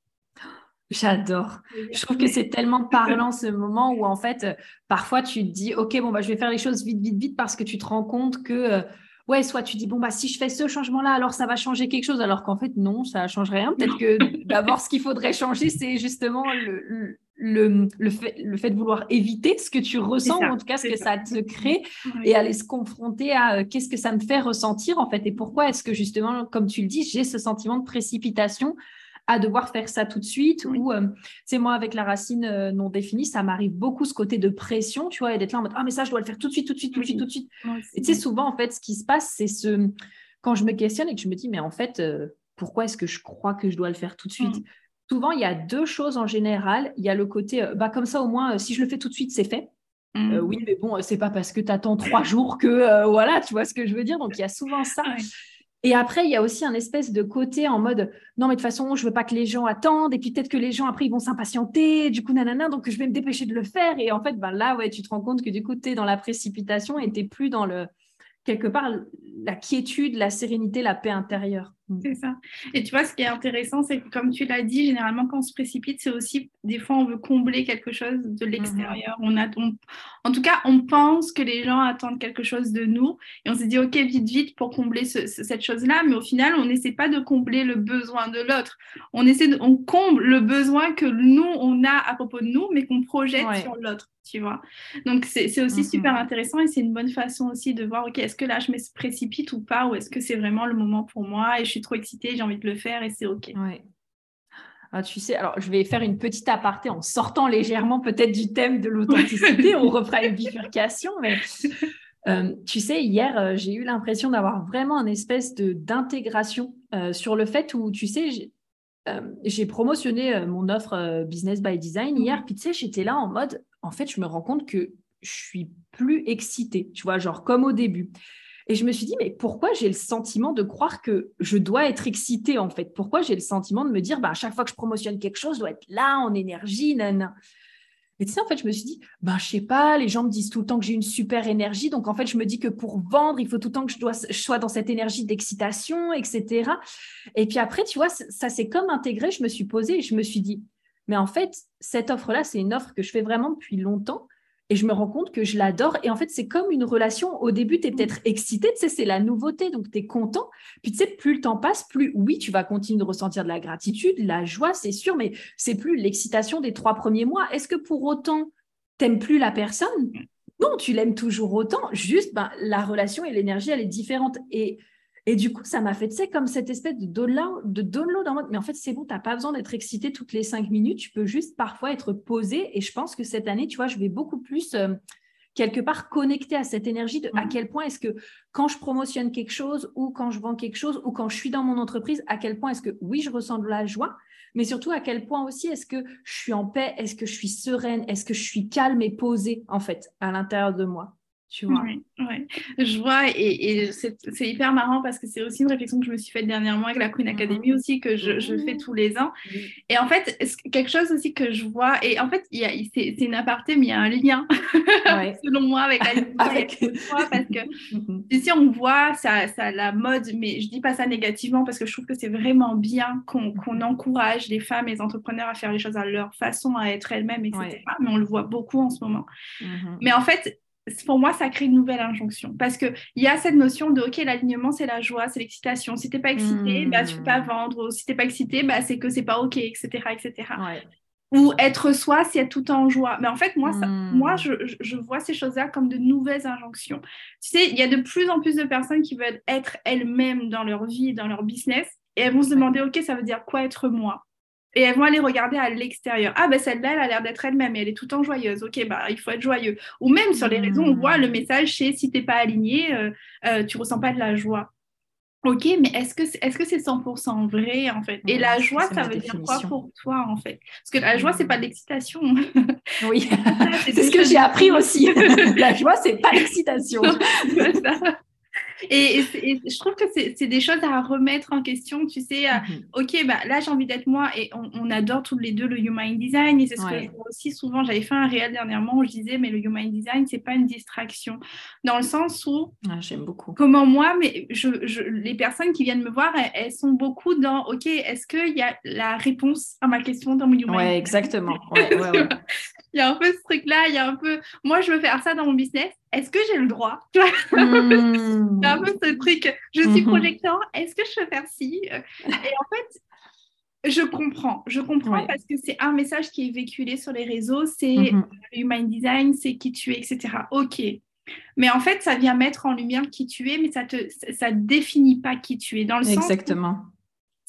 J'adore. Je trouve que c'est tellement parlant ce moment où en fait, euh, parfois tu te dis, ok, bon bah je vais faire les choses vite, vite, vite parce que tu te rends compte que euh, ouais, soit tu dis bon bah si je fais ce changement-là, alors ça va changer quelque chose, alors qu'en fait non, ça ne change rien. Peut-être que d'abord ce qu'il faudrait changer, c'est justement le, le, le, fait, le fait de vouloir éviter ce que tu ressens, ou en tout cas ce que ça, te crée, et aller se confronter à euh, qu'est-ce que ça me fait ressentir en fait, et pourquoi est-ce que justement, comme tu le dis, j'ai ce sentiment de précipitation à devoir faire ça tout de suite, ou c'est euh, moi avec la racine euh, non définie, ça m'arrive beaucoup ce côté de pression, tu vois, et d'être là en mode ah mais ça je dois le faire tout de suite, tout de suite, tout de suite, tout de suite. et tu sais souvent en fait ce qui se passe, c'est ce quand je me questionne et que je me dis mais en fait pourquoi est-ce que je crois que je dois le faire tout de suite? Mmh souvent, il y a deux choses en général. Il y a le côté, euh, bah, comme ça, au moins, euh, si je le fais tout de suite, c'est fait. Mm. Euh, oui, mais bon, c'est pas parce que tu attends trois jours que, voilà, tu vois ce que je veux dire. Donc, il y a souvent ça. Et après, il y a aussi un espèce de côté en mode, non, mais de toute façon, je veux pas que les gens attendent. Et puis, peut-être que les gens, après, ils vont s'impatienter. Du coup, nanana, donc je vais me dépêcher de le faire. Et en fait, ben, là, ouais, tu te rends compte que du coup, tu es dans la précipitation et tu plus dans le, quelque part, la quiétude, la sérénité, la paix intérieure. Mm. C'est ça. Et tu vois, ce qui est intéressant, c'est que comme tu l'as dit, généralement, quand on se précipite, c'est aussi, des fois, on veut combler quelque chose de mm-hmm. l'extérieur. On a, en tout cas, on pense que les gens attendent quelque chose de nous et on se dit, OK, vite, vite pour combler cette chose-là. Mais au final, on n'essaie pas de combler le besoin de l'autre. On essaie on comble le besoin que nous, on a à propos de nous, mais qu'on projette sur l'autre tu vois. Donc, c'est aussi super mhm. intéressant et c'est une bonne façon aussi de voir, OK, est-ce que là, je me précipite ou pas, ou est-ce que c'est vraiment le moment pour moi? Et je suis trop excitée, j'ai envie de le faire et c'est OK. Ouais. Ah, tu sais, alors je vais faire une petite aparté en sortant légèrement peut-être du thème de l'authenticité, on refera une bifurcation, mais euh, tu sais, hier, euh, j'ai eu l'impression d'avoir vraiment une espèce d'intégration euh, sur le fait où, tu sais, j'ai promotionné mon offre Business by Design hier, mhm. puis tu sais, j'étais là en mode, en fait, je me rends compte que je suis plus excitée, tu vois, genre comme au début. Et je me suis dit, mais pourquoi j'ai le sentiment de croire que je dois être excitée, en fait? Pourquoi j'ai le sentiment de me dire, bah, à chaque fois que je promotionne quelque chose, je dois être là, en énergie, nan, Et tu sais, en fait, je me suis dit, ben, je sais pas, les gens me disent tout le temps que j'ai une super énergie. Donc, en fait, je me dis que pour vendre, il faut tout le temps que je, dois, je sois dans cette énergie d'excitation, etc. Et puis après, tu vois, ça s'est comme intégré. Je me suis posée et je me suis dit, mais en fait, cette offre-là, c'est une offre que je fais vraiment depuis longtemps et je me rends compte que je l'adore. Et en fait, c'est comme une relation. Au début, tu es peut-être excité, tu sais, c'est la nouveauté, donc tu es content. Puis tu sais, plus le temps passe, plus oui, tu vas continuer de ressentir de la gratitude, la joie, c'est sûr, mais c'est plus l'excitation des trois premiers mois. Est-ce que pour autant, t'aimes plus la personne? Non, tu l'aimes toujours autant. Juste, ben, la relation et l'énergie, elle est différente. Et et du coup, ça m'a fait, tu sais, comme cette espèce de download, de download en mode, mais en fait, c'est bon, tu n'as pas besoin d'être excité toutes les cinq minutes, tu peux juste parfois être posé. Et je pense que cette année, tu vois, je vais beaucoup plus, euh, quelque part, connecter à cette énergie de à mmh. quel point est-ce que quand je promotionne quelque chose ou quand je vends quelque chose ou quand je suis dans mon entreprise, à quel point est-ce que, oui, je ressens de la joie, mais surtout à quel point aussi est-ce que je suis en paix, est-ce que je suis sereine, est-ce que je suis calme et posée, en fait, à l'intérieur de moi tu vois. Oui, je vois, et, c'est hyper marrant parce que c'est aussi une réflexion que je me suis faite dernièrement avec la Queen mmh Academy aussi, que je, fais mmh. tous les ans. Et en fait, quelque chose aussi que je vois, et en fait, c'est une aparté, mais il y a un lien, selon moi, avec la avec... parce que mmh ici, on voit ça, ça, la mode, mais je dis pas ça négativement parce que je trouve que c'est vraiment bien qu'on encourage les femmes et les entrepreneurs à faire les choses à leur façon, à être elles-mêmes, etc. Mais on le voit beaucoup en ce moment. Mais en fait, pour moi, ça crée une nouvelle injonction. Parce qu'il y a cette notion de, OK, l'alignement, c'est la joie, c'est l'excitation. Si tu n'es pas excité, bah, tu ne peux pas mmh. vendre. Ou si tu n'es pas excité, bah, c'est que c'est pas OK, etc. etc. Ou être soi, c'est être tout en joie. Mais en fait, moi, moi mmh. je, je, vois ces choses-là comme de nouvelles injonctions. Tu sais, il y a de plus en plus de personnes qui veulent être elles-mêmes dans leur vie, dans leur business. Et elles vont se demander, OK, ça veut dire quoi être moi? Et elles vont aller regarder à l'extérieur. Ah, ben celle-là, elle a l'air d'être elle-même et elle est tout le temps joyeuse. Ok, bah, il faut être joyeux. Ou même sur les réseaux, on voit le message c'est si tu n'es pas aligné, euh, euh, tu ressens pas de la joie. Ok, mais est-ce que c'est, est-ce que c'est 100% vrai en fait? Et la joie, ça veut dire quoi pour toi en fait? Parce que la joie, c'est pas de l'excitation. Oui, c'est ce que j'ai appris aussi. la joie, c'est pas l'excitation. Et, je trouve que c'est des choses à remettre en question. Tu sais, mhm. ok, bah, là j'ai envie d'être moi et on, adore tous les deux le Human Design. Et c'est ce que je vois aussi souvent. J'avais fait un réel dernièrement où je disais, mais le Human Design, c'est pas une distraction. Dans le sens où. Ah, j'aime beaucoup. Comment moi, mais je, les personnes qui viennent me voir, elles, sont beaucoup dans, ok, est-ce qu'il y a la réponse à ma question dans mon Human Design? Ouais, exactement. Ouais, ouais, il y a un peu ce truc-là, il y a un peu, moi je veux faire ça dans mon business, est-ce que j'ai le droit? Vois? Il y a un peu ce truc, je suis hmm. projecteur, est-ce que je peux faire ci? Et en fait, je comprends, je comprends parce que c'est un message qui est véhiculé sur les réseaux, c'est mm human design, c'est qui tu es, etc. Ok. Mais en fait, ça vient mettre en lumière qui tu es, mais ça te ça définit pas qui tu es. Dans le Exactement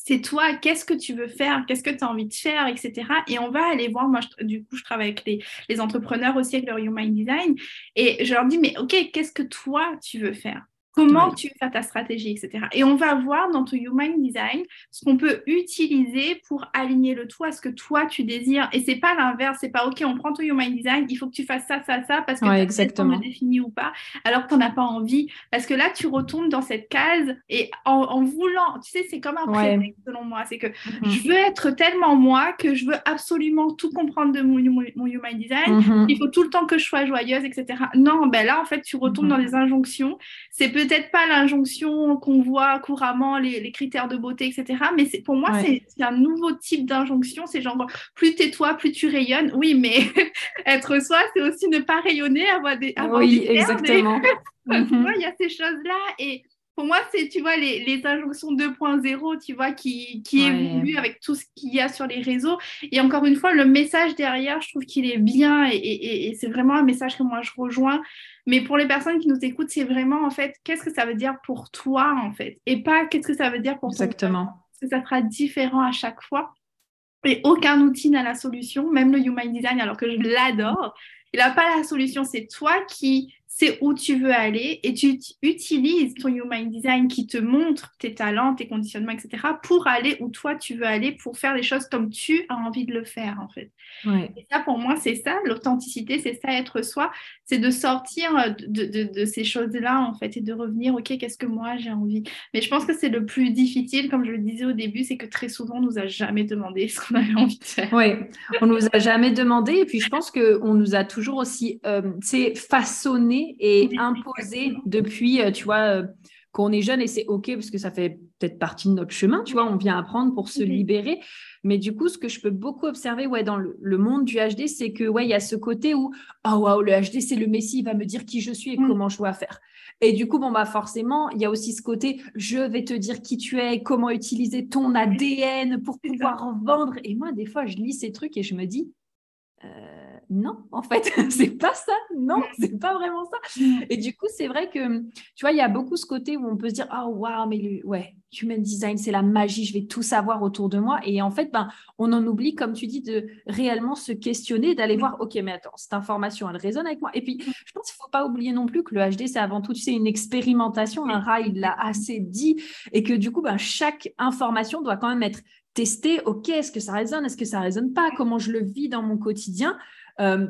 c'est toi, qu'est-ce que tu veux faire, qu'est-ce que tu as envie de faire, etc. Et on va aller voir, moi, du coup, je travaille avec les, les, entrepreneurs aussi avec leur Human Design, et je leur dis, mais OK, qu'est-ce que toi, tu veux faire? Comment tu fais ta stratégie, etc. Et on va voir dans ton Human Design ce qu'on peut utiliser pour aligner le tout à ce que toi tu désires. Et c'est pas l'inverse, c'est pas OK, on prend ton Human Design, il faut que tu fasses ça, ça, ça, parce que tu exactement défini ou pas, alors que tu n'en as pas envie. Parce que là, tu retournes dans cette case et en, voulant, tu sais, c'est comme un prétexte selon moi. C'est que mm-hmm. je veux être tellement moi que je veux absolument tout comprendre de mon, Human Design. Mm-hmm. Il faut tout le temps que je sois joyeuse, etc. Non, ben là, en fait, tu retournes mm-hmm. dans les injonctions. C'est peut-être pas l'injonction qu'on voit couramment, les, critères de beauté, etc. Mais pour moi, c'est un nouveau type d'injonction. C'est genre, plus t'es toi, plus tu rayonnes. Oui, mais être soi, c'est aussi ne pas rayonner, avoir des. Avoir oui, exactement. Mhm. il y a ces choses-là. Et pour moi, c'est, tu vois, les, les injonctions 2.0, tu vois, qui, qui évoluent avec tout ce qu'il y a sur les réseaux. Et encore une fois, le message derrière, je trouve qu'il est bien et, et, et c'est vraiment un message que moi, je rejoins. Mais pour les personnes qui nous écoutent, c'est vraiment, en fait, qu'est-ce que ça veut dire pour toi, en fait, et pas qu'est-ce que ça veut dire pour Exactement. Parce que ça sera différent à chaque fois. Et aucun outil n'a la solution, même le Human Design, alors que je l'adore. Il n'a pas la solution, c'est toi qui c'est où tu veux aller et tu utilises ton Human Design qui te montre tes talents, tes conditionnements, etc. pour aller où toi tu veux aller, pour faire les choses comme tu as envie de le faire en fait. Et ça pour moi c'est ça, l'authenticité, c'est ça être soi, c'est de sortir de, ces choses-là en fait et de revenir, ok, qu'est-ce que moi j'ai envie. Mais je pense que c'est le plus difficile, comme je le disais au début, c'est que très souvent on nous a jamais demandé ce qu'on avait envie de faire. Oui, on nous a jamais demandé et puis je pense qu'on nous a toujours aussi, euh, c'est et imposé depuis, euh, tu vois, euh, qu'on est jeune et c'est OK parce que ça fait peut-être partie de notre chemin, tu vois, on vient apprendre pour se libérer. Mais du coup, ce que je peux beaucoup observer ouais, dans le, monde du HD, c'est que ouais, il y a ce côté où oh waouh, le HD c'est le Messie, il va me dire qui je suis et mm. comment je dois faire. Et du coup, bon bah forcément, il y a aussi ce côté je vais te dire qui tu es, comment utiliser ton ADN pour pouvoir vendre. Et moi, des fois, je lis ces trucs et je me dis euh, non, en fait, c'est pas ça. Non, c'est pas vraiment ça. Et du coup, c'est vrai que, tu vois, il y a beaucoup ce côté où on peut se dire, oh, waouh, mais le, ouais, human design, c'est la magie, je vais tout savoir autour de moi. Et en fait, ben, on en oublie, comme tu dis, de réellement se questionner, d'aller voir, OK, mais attends, cette information, elle résonne avec moi. Et puis, je pense qu'il ne faut pas oublier non plus que le HD, c'est avant tout, tu sais, une expérimentation. Un rat, il l'a assez dit. Et que du coup, ben, chaque information doit quand même être testée. OK, est-ce que ça résonne Est-ce que ça résonne pas Comment je le vis dans mon quotidien euh,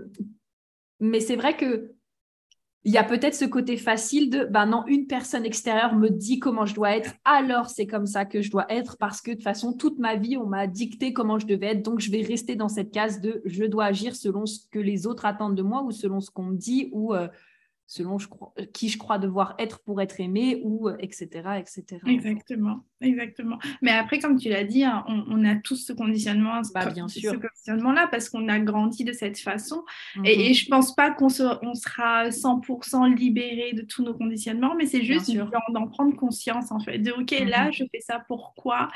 mais c'est vrai que il y a peut-être ce côté facile de ben non, une personne extérieure me dit comment je dois être, alors c'est comme ça que je dois être parce que de toute façon, toute ma vie, on m'a dicté comment je devais être, donc je vais rester dans cette case de je dois agir selon ce que les autres attendent de moi ou selon ce qu'on me dit ou euh, selon qui je crois devoir être pour être aimé ou etc euh, etc exactement exactement mais après comme tu l'as dit hein, on, a tous ce conditionnement bah, bien sûr. ce conditionnement là parce qu'on a grandi de cette façon et, mhm. je pense pas qu'on on sera 100% libéré de tous nos conditionnements mais c'est juste d'en prendre conscience en fait de ok là mhm. je fais ça pourquoi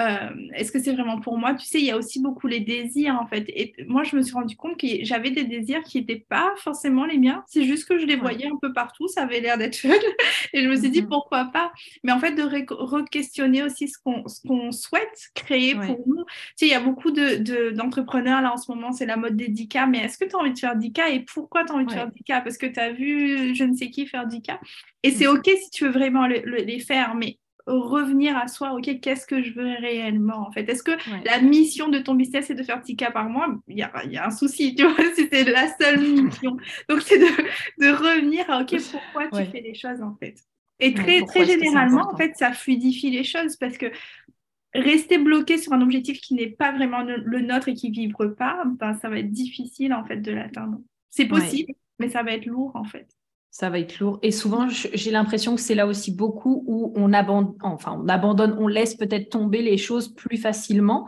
euh, est-ce que c'est vraiment pour moi? Tu sais il y a aussi beaucoup les désirs en fait et moi je me suis rendu compte que j'avais des désirs qui n'étaient pas forcément les miens c'est juste que je les voyais un peu partout, ça avait l'air d'être fun. Et je me suis dit, mhm. pourquoi pas? Mais en fait, de re-questionner aussi ce qu'on souhaite créer pour nous. Tu sais, il y a beaucoup d'entrepreneurs de, là en ce moment, c'est la mode des 10K, mais est-ce que tu as envie de faire 10K et pourquoi tu as envie de faire 10K Parce que tu as vu je ne sais qui faire 10K. Et c'est mhm. OK si tu veux vraiment les faire, mais revenir à soi, ok, qu'est-ce que je veux réellement en fait? Est-ce que la mission de ton business c'est de faire 10 cas par mois? Il y a, y a, un souci, tu vois, si c'est la seule mission. Donc c'est de, de, revenir à ok, pourquoi tu fais les choses en fait Et très, très généralement, en fait, ça fluidifie les choses parce que rester bloqué sur un objectif qui n'est pas vraiment le nôtre et qui ne vibre pas, ben, ça va être difficile en fait de l'atteindre. C'est possible, mais ça va être lourd en fait ça va être lourd. Et souvent, j'ai l'impression que c'est là aussi beaucoup où on abandonne, enfin, on abandonne, on laisse peut-être tomber les choses plus facilement.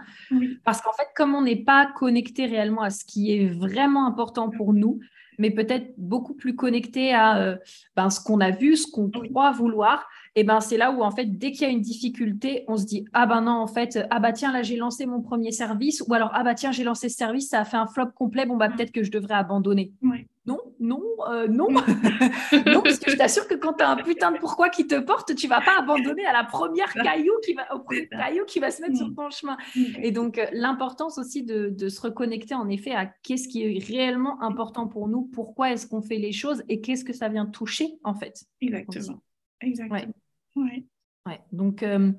Parce qu'en fait, comme on n'est pas connecté réellement à ce qui est vraiment important pour nous, mais peut-être beaucoup plus connecté à euh, ben, ce qu'on a vu, ce qu'on croit vouloir, et ben c'est là où en fait dès qu'il y a une difficulté, on se dit ah ben non en fait ah bah tiens là j'ai lancé mon premier service ou alors ah bah tiens j'ai lancé ce service ça a fait un flop complet. Bon bah peut-être que je devrais abandonner. Non, non, euh, non, non, parce que je t'assure que quand tu as un putain de pourquoi qui te porte, tu vas pas abandonner à la première caillou qui va, au premier caillou qui va se mettre sur mm. ton chemin. Et donc, euh, l'importance aussi de, de, se reconnecter en effet à qu'est-ce qui est réellement important pour nous, pourquoi est-ce qu'on fait les choses et qu'est-ce que ça vient toucher en fait. Exactement. Exactement. Ouais. Ouais. Donc, euh,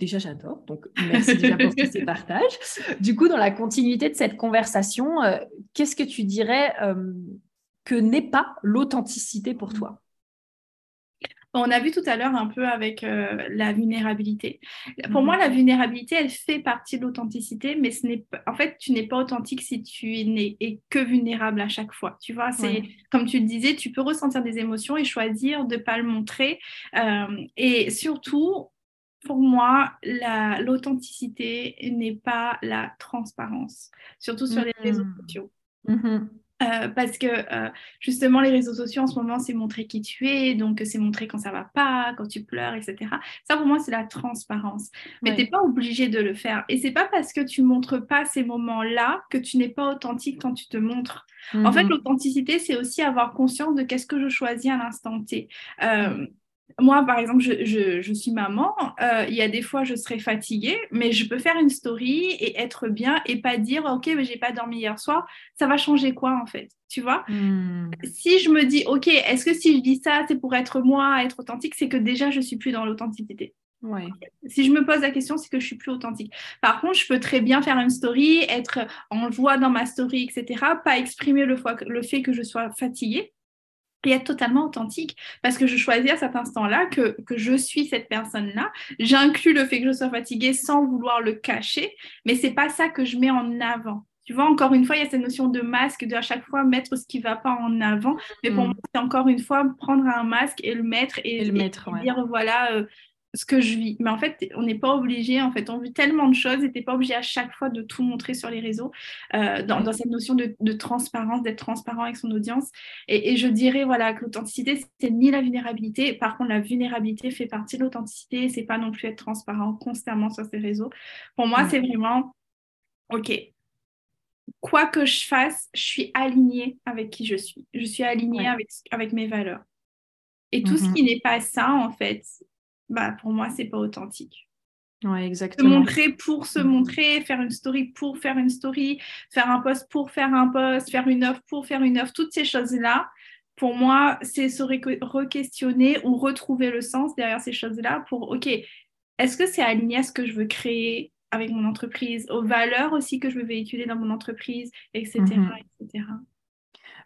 déjà, j'adore. Donc, merci déjà pour tous ces partages. Du coup, dans la continuité de cette conversation, euh, qu'est-ce que tu dirais que n'est pas l'authenticité pour toi on a vu tout à l'heure un peu avec euh, la vulnérabilité. Pour moi, la mhm. vulnérabilité, elle fait partie de l'authenticité, mais ce n'est en fait, tu n'es pas authentique si tu n'es que vulnérable à chaque fois. Tu vois, c'est comme tu le disais, tu peux ressentir des émotions et choisir de ne pas le montrer. Euh, et surtout, pour moi, l'authenticité n'est pas la transparence, surtout sur les réseaux mhm. sociaux. Mhm. Euh, parce que euh, justement, les réseaux sociaux en ce moment, c'est montrer qui tu es, donc c'est montrer quand ça va pas, quand tu pleures, etc. Ça, pour moi, c'est la transparence. Mais tu n'es pas obligé de le faire. Et c'est pas parce que tu montres pas ces moments-là que tu n'es pas authentique quand tu te montres. En fait, mhm. l'authenticité, c'est aussi avoir conscience de qu'est-ce que je choisis à l'instant T. Euh, moi, par exemple, je, suis maman. Euh, il y a des fois, je serai fatiguée, mais je peux faire une story et être bien et pas dire OK, mais j'ai pas dormi hier soir. Ça va changer quoi en fait Tu vois? Hmm. Si je me dis OK, est-ce que si je dis ça, c'est pour être moi, être authentique, c'est que déjà je suis plus dans l'authenticité. Ouais. Si je me pose la question, c'est que je suis plus authentique. Par contre, je peux très bien faire une story, être en joie dans ma story, etc. Pas exprimer le, le fait que je sois fatiguée et être totalement authentique parce que je choisis à cet instant-là que, je suis cette personne-là. J'inclus le fait que je sois fatiguée sans vouloir le cacher, mais c'est pas ça que je mets en avant. Tu vois, encore une fois, il y a cette notion de masque, de à chaque fois mettre ce qui ne va pas en avant. Mais pour mm. moi, c'est encore une fois prendre un masque et le mettre et, le mettre, dire voilà, euh, ce que je vis. Mais en fait, on n'est pas obligé, en fait, on vit tellement de choses et tu n'es pas obligé à chaque fois de tout montrer sur les réseaux, euh, dans, cette notion de, transparence, d'être transparent avec son audience. Et, je dirais, voilà, que l'authenticité, c'est ni la vulnérabilité. Par contre, la vulnérabilité fait partie de l'authenticité. C'est pas non plus être transparent constamment sur ces réseaux. Pour moi, c'est vraiment, OK, quoi que je fasse, je suis alignée avec qui je suis. Je suis alignée avec, avec mes valeurs. Et tout ce mm-hmm. qui n'est pas ça, en fait, bah, pour moi, c'est pas authentique. Ouais, exactement. Se montrer pour se montrer, faire une story pour faire une story, faire un post pour faire un post, faire une offre pour faire une offre, toutes ces choses-là, pour moi, c'est se re-questionner ou retrouver le sens derrière ces choses-là pour, OK, est-ce que c'est aligné à ce que je veux créer avec mon entreprise, aux valeurs aussi que je veux véhiculer dans mon entreprise, etc. Mhm. etc.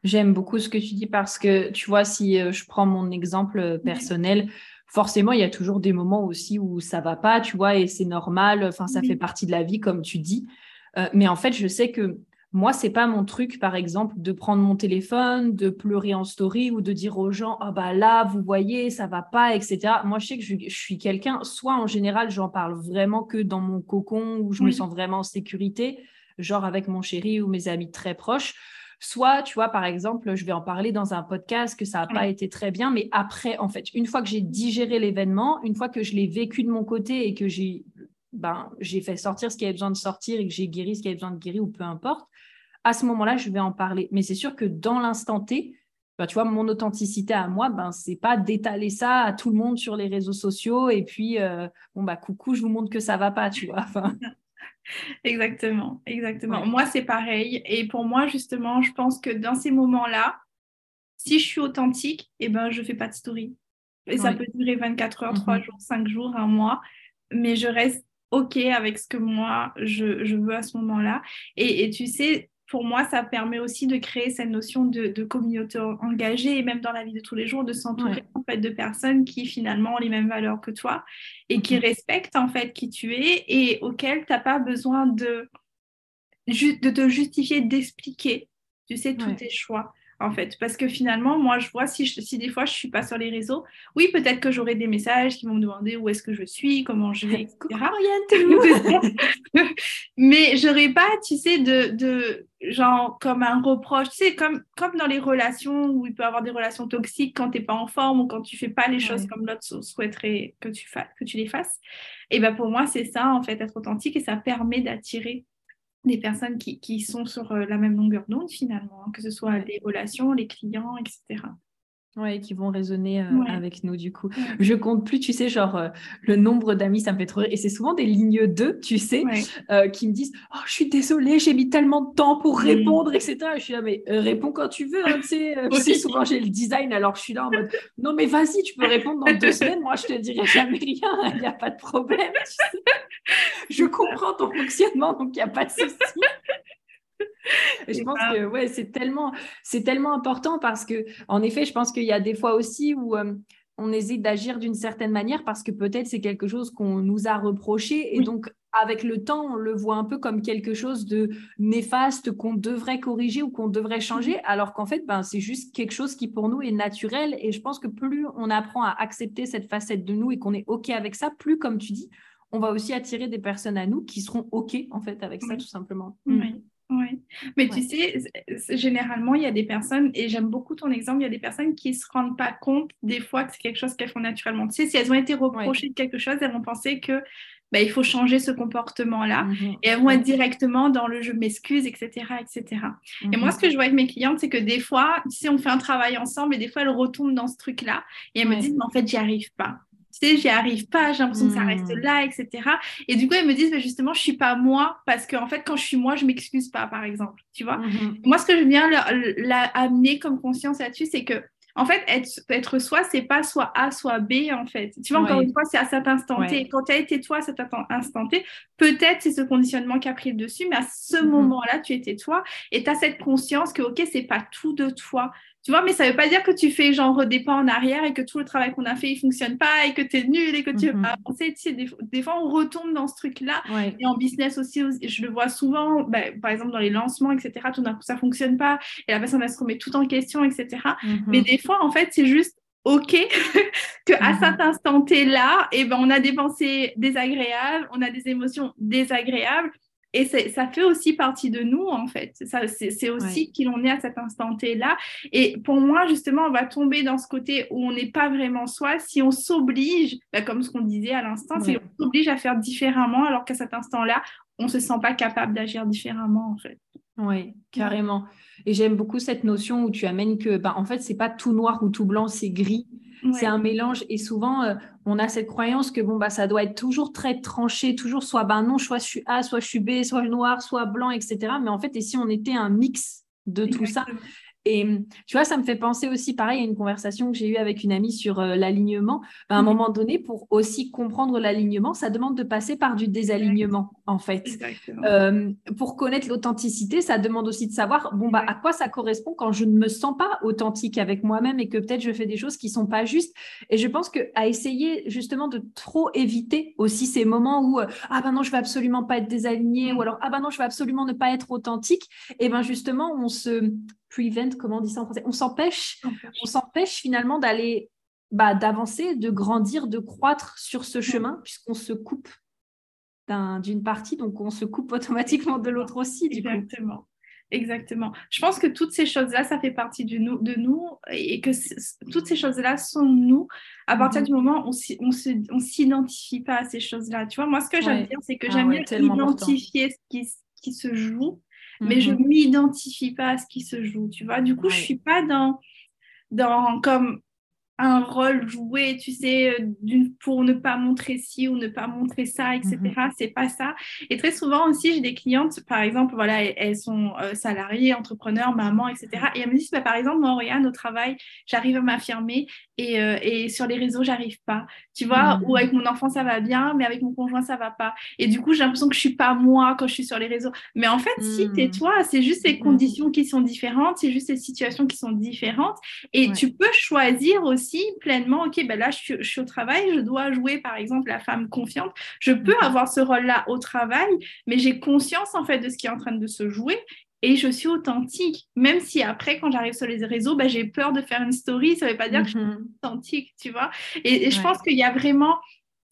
J'aime beaucoup ce que tu dis parce que, tu vois, si euh, je prends mon exemple euh, personnel, forcément, il y a toujours des moments aussi où ça va pas, tu vois, et c'est normal. Enfin, ça fait partie de la vie, comme tu dis. Euh, mais en fait, je sais que moi, c'est pas mon truc, par exemple, de prendre mon téléphone, de pleurer en story ou de dire aux gens, ah bah là, vous voyez, ça va pas, etc. Moi, je sais que je, suis quelqu'un, soit en général, j'en parle vraiment que dans mon cocon où je me sens vraiment en sécurité, genre avec mon chéri ou mes amis très proches Soit, tu vois, par exemple, je vais en parler dans un podcast que ça n'a pas été très bien, mais après, en fait, une fois que j'ai digéré l'événement, une fois que je l'ai vécu de mon côté et que j'ai ben, j'ai fait sortir ce qui avait besoin de sortir et que j'ai guéri ce qui avait besoin de guérir ou peu importe, à ce moment-là, je vais en parler. Mais c'est sûr que dans l'instant T, ben, tu vois, mon authenticité à moi, ben, c'est pas d'étaler ça à tout le monde sur les réseaux sociaux et puis, euh, bon, bah, coucou, je vous montre que ça va pas, tu vois. Enfin, Exactement, exactement. Moi, c'est pareil. Et pour moi, justement, je pense que dans ces moments-là, si je suis authentique, eh ben, je ne fais pas de story. Et ça peut durer 24 heures, 3 mm-hmm. jours, 5 jours, un mois. Mais je reste OK avec ce que moi, je, je veux à ce moment-là. Et, et, tu sais, pour moi, ça permet aussi de créer cette notion de, communauté engagée et même dans la vie de tous les jours, de s'entourer en fait de personnes qui finalement ont les mêmes valeurs que toi et qui mhm. respectent en fait qui tu es et auxquelles tu n'as pas besoin de, de te justifier, d'expliquer, tu sais, tous tes choix en fait. Parce que finalement, moi, je vois si, si des fois je ne suis pas sur les réseaux, oui, peut-être que j'aurai des messages qui vont me demander où est-ce que je suis, comment je vais, etc. Mais j'aurais pas, tu sais, de, de, genre comme un reproche, tu sais, comme, comme dans les relations où il peut y avoir des relations toxiques quand tu n'es pas en forme ou quand tu fais pas les choses comme l'autre souhaiterait que tu, que tu les fasses. Et ben pour moi, c'est ça, en fait, être authentique et ça permet d'attirer des personnes qui, qui, sont sur euh, la même longueur d'onde finalement, hein, que ce soit les relations, les clients, etc. Oui, qui vont résonner euh, avec nous du coup. Je compte plus, tu sais, genre euh, le nombre d'amis, ça me fait trop rire. Et c'est souvent des lignes 2, tu sais, qui me disent Oh, je suis désolée, j'ai mis tellement de temps pour répondre, etc. je suis là, mais réponds quand tu veux. Hein, tu sais, souvent j'ai le design, alors je suis là en mode Non, mais vas-y, tu peux répondre dans deux semaines. Moi, je te dirai jamais rien, il n'y a pas de problème. je comprends ton fonctionnement, donc il n'y a pas de souci. Je pense que ouais, c'est tellement, c'est tellement important parce que, en effet, je pense qu'il y a des fois aussi où, euh, on hésite d'agir d'une certaine manière parce que peut-être c'est quelque chose qu'on nous a reproché et donc avec le temps, on le voit un peu comme quelque chose de néfaste qu'on devrait corriger ou qu'on devrait changer, alors qu'en fait, ben, c'est juste quelque chose qui pour nous est naturel. Et je pense que plus on apprend à accepter cette facette de nous et qu'on est OK avec ça, plus, comme tu dis, on va aussi attirer des personnes à nous qui seront OK en fait avec ça, tout simplement. Oui. Oui, mais tu sais, généralement, il y a des personnes, et j'aime beaucoup ton exemple, il y a des personnes qui ne se rendent pas compte des fois que c'est quelque chose qu'elles font naturellement. Tu sais, si elles ont été reprochées de quelque chose, elles vont penser que bah, il faut changer ce comportement-là. Mhm. Et elles vont être directement dans le je m'excuse, etc. etc. Et moi, mhm. ce que je vois avec mes clientes, c'est que des fois, tu sais, on fait un travail ensemble et des fois, elles retombent dans ce truc-là et elles me disent, mais en fait, j'y arrive pas. Tu sais, j'y arrive pas, j'ai l'impression que ça reste mhm. là, etc. Et du coup, elles me disent, mais justement, je suis pas moi parce qu'en en fait, quand je suis moi, je m'excuse pas, par exemple. Tu vois Moi, ce que je viens amener comme conscience là-dessus, c'est que en fait, être, être soi, c'est pas soit A, soit B, en fait. Tu vois, encore une fois, c'est à cet instant T. Quand tu as été toi à cet instant T, peut-être c'est ce conditionnement qui a pris le dessus, mais à ce mm-hmm. moment-là, tu étais toi et tu as cette conscience que, OK, c'est pas tout de toi. Tu vois, mais ça ne veut pas dire que tu fais genre des pas en arrière et que tout le travail qu'on a fait, il ne fonctionne pas et que tu es nul et que tu veux pas avancer. Tu sais, des, fois, on retombe dans ce truc-là. Et en business aussi, je le vois souvent, ben, par exemple dans les lancements, etc. Tout d'un coup, ça ne fonctionne pas et la personne, elle se remet tout en question, etc. Mais des fois, en fait, c'est juste OK que à cet instant T-là, eh ben, on a des pensées désagréables, on a des émotions désagréables et ça fait aussi partie de nous, en fait. C'est aussi qui l'on est à cet instant T-là. Et pour moi, justement, on va tomber dans ce côté où on n'est pas vraiment soi si on s'oblige, bah, comme ce qu'on disait à l'instant, si on s'oblige à faire différemment, alors qu'à cet instant-là, on ne se sent pas capable d'agir différemment, en fait. Oui, carrément. Et j'aime beaucoup cette notion où tu amènes que, bah, en fait, c'est pas tout noir ou tout blanc, c'est gris. C'est un mélange. Et souvent, euh, on a cette croyance que bon, bah, ça doit être toujours très tranché, toujours soit ben non, soit je suis A, soit je suis B, soit noir, soit blanc, etc. Mais en fait, et si on était un mix de tout ça et tu vois, ça me fait penser aussi, pareil, à une conversation que j'ai eue avec une amie sur euh, l'alignement. Ben, à un mmh moment donné, pour aussi comprendre l'alignement, ça demande de passer par du désalignement, en fait. Euh, pour connaître l'authenticité, ça demande aussi de savoir, bon, bah, à quoi ça correspond quand je ne me sens pas authentique avec moi-même et que peut-être je fais des choses qui sont pas justes. Et je pense qu'à essayer justement de trop éviter aussi ces moments où, euh, ah ben non, je vais absolument pas être désaligné, ou mmh. alors, ah ben non, je vais absolument ne pas être authentique, et ben justement, on se prevent, comment on dit ça en français On s'empêche, on s'empêche finalement d'aller, bah, d'avancer, de grandir, de croître sur ce chemin, puisqu'on se coupe d'une partie, donc on se coupe automatiquement de l'autre aussi. Du Exactement. Exactement. Je pense que toutes ces choses-là, ça fait partie de nous, de nous et que toutes ces choses-là sont nous à partir mhm. du moment où on ne s'identifie pas à ces choses-là. Tu vois, moi, ce que j'aime dire, c'est que ah j'aime bien identifier ce qui, qui, se joue mais je ne mhm. m'identifie pas à ce qui se joue, tu vois. Du coup, je je suis pas dans, dans comme un rôle joué, tu sais, euh, pour ne pas montrer ci ou ne pas montrer ça, etc. Mhm. C'est pas ça. Et très souvent aussi, j'ai des clientes, par exemple, voilà, elles, sont euh, salariées, entrepreneurs, maman, etc. Et elles me disent, bah, par exemple, moi, Oriane, au travail, j'arrive à m'affirmer et, euh, et, sur les réseaux, j'arrive pas. Tu vois, ou mhm. avec mon enfant, ça va bien, mais avec mon conjoint, ça va pas. Et du coup, j'ai l'impression que je suis pas moi quand je suis sur les réseaux. Mais en fait, si mhm. toi, c'est juste ces conditions qui sont différentes, c'est juste ces situations qui sont différentes. Et tu peux choisir aussi pleinement, ok, ben là, je suis, au travail, je dois jouer, par exemple, la femme confiante. Je peux mhm. avoir ce rôle-là au travail, mais j'ai conscience, en fait, de ce qui est en train de se jouer et je suis authentique. Même si après, quand j'arrive sur les réseaux, ben, j'ai peur de faire une story, ça ne veut pas dire que je suis mhm. authentique, tu vois. Et, je pense qu'il y a vraiment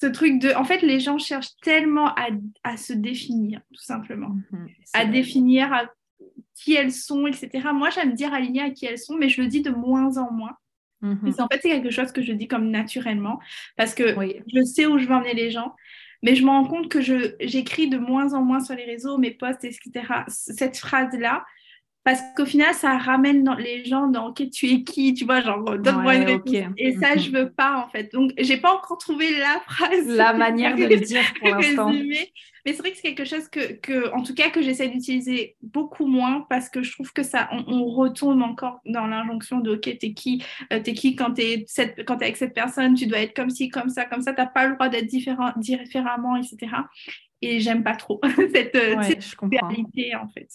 ce truc de... En fait, les gens cherchent tellement à, se définir, tout simplement. Mhm. à définir à qui elles sont, etc. Moi, j'aime dire aligner à qui elles sont, mais je le dis de moins en moins. Mhm. En fait, c'est quelque chose que je dis comme naturellement parce que je sais où je veux emmener les gens. Mais je me rends compte que j'écris de moins en moins sur les réseaux, mes posts, etc. Cette phrase-là, parce qu'au final, ça ramène les gens dans OK, tu es qui Tu vois, genre, donne-moi une réponse. Et ça, je veux pas, en fait. Donc, j'ai pas encore trouvé la phrase. La manière de le dire pour l'instant. Mais c'est vrai que c'est quelque chose que, que, en tout cas, que j'essaie d'utiliser beaucoup moins parce que je trouve que ça, on, retombe encore dans l'injonction de OK, t'es qui euh, T'es qui quand t'es quand es avec cette personne Tu dois être comme ci, comme ça, comme ça. T'as pas le droit d'être différent, différemment, etc. Et j'aime pas trop cette, euh, réalité, en fait.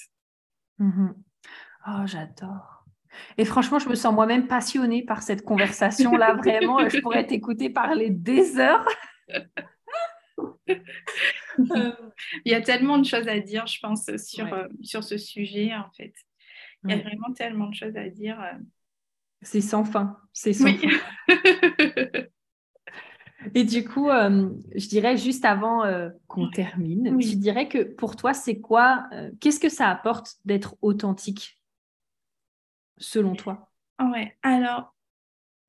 Mm-hmm. Oh, j'adore. Et franchement, je me sens moi-même passionnée par cette conversation-là. Vraiment, je pourrais t'écouter parler des heures. Euh, il y a tellement de choses à dire, je pense, sur, euh, sur ce sujet, en fait. Il y a vraiment tellement de choses à dire. Euh. C'est sans fin. C'est sans fin. Et du coup, je dirais juste avant qu'on termine, je dirais que pour toi, c'est quoi, qu'est-ce que ça apporte d'être authentique selon toi? Ouais, alors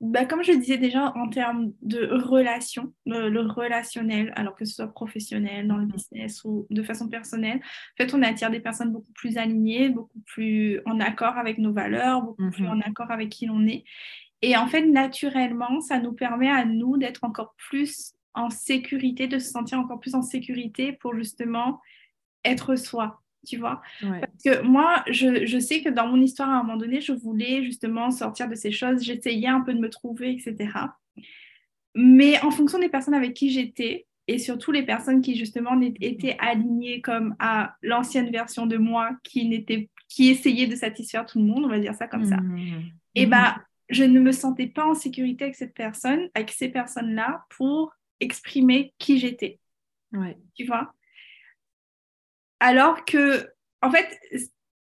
bah, comme je disais déjà, en termes de relation, le, relationnel, alors que ce soit professionnel, dans le mm-hmm. business ou de façon personnelle, en fait, on attire des personnes beaucoup plus alignées, beaucoup plus en accord avec nos valeurs, beaucoup plus mm-hmm. en accord avec qui l'on est. Et en fait, naturellement, ça nous permet à nous d'être encore plus en sécurité, de se sentir encore plus en sécurité pour justement être soi tu vois. Parce que moi, je, je, sais que dans mon histoire, à un moment donné, je voulais justement sortir de ces choses, j'essayais un peu de me trouver, etc. Mais en fonction des personnes avec qui j'étais, et surtout les personnes qui justement étaient alignées comme à l'ancienne version de moi, qui, n'était, qui essayait de satisfaire tout le monde, on va dire ça comme ça, mmh. et bah, je ne me sentais pas en sécurité avec cette personne, avec ces personnes-là, pour exprimer qui j'étais. Ouais. Tu vois? Alors que, en fait,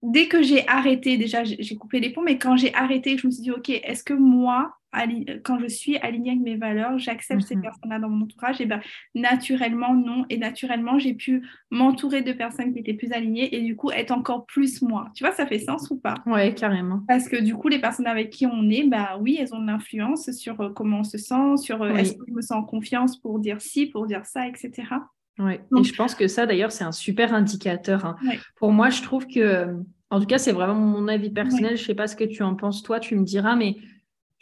dès que j'ai arrêté, déjà j'ai coupé les ponts, mais quand j'ai arrêté, je me suis dit, ok, est-ce que moi, quand je suis alignée avec mes valeurs, j'accepte ces mhm. personnes-là dans mon entourage? Et bien, naturellement, non. Et naturellement, j'ai pu m'entourer de personnes qui étaient plus alignées et du coup, être encore plus moi. Tu vois, ça fait sens ou pas? Oui, carrément. Parce que du coup, les personnes avec qui on est, bah oui, elles ont de l'influence sur euh, comment on se sent, sur euh, est-ce que je me sens en confiance pour dire ci, pour dire ça, etc. Oui, et je pense que ça, d'ailleurs, c'est un super indicateur. Hein. Pour moi, je trouve que, en tout cas, c'est vraiment mon avis personnel. Je ne sais pas ce que tu en penses, toi, tu me diras, mais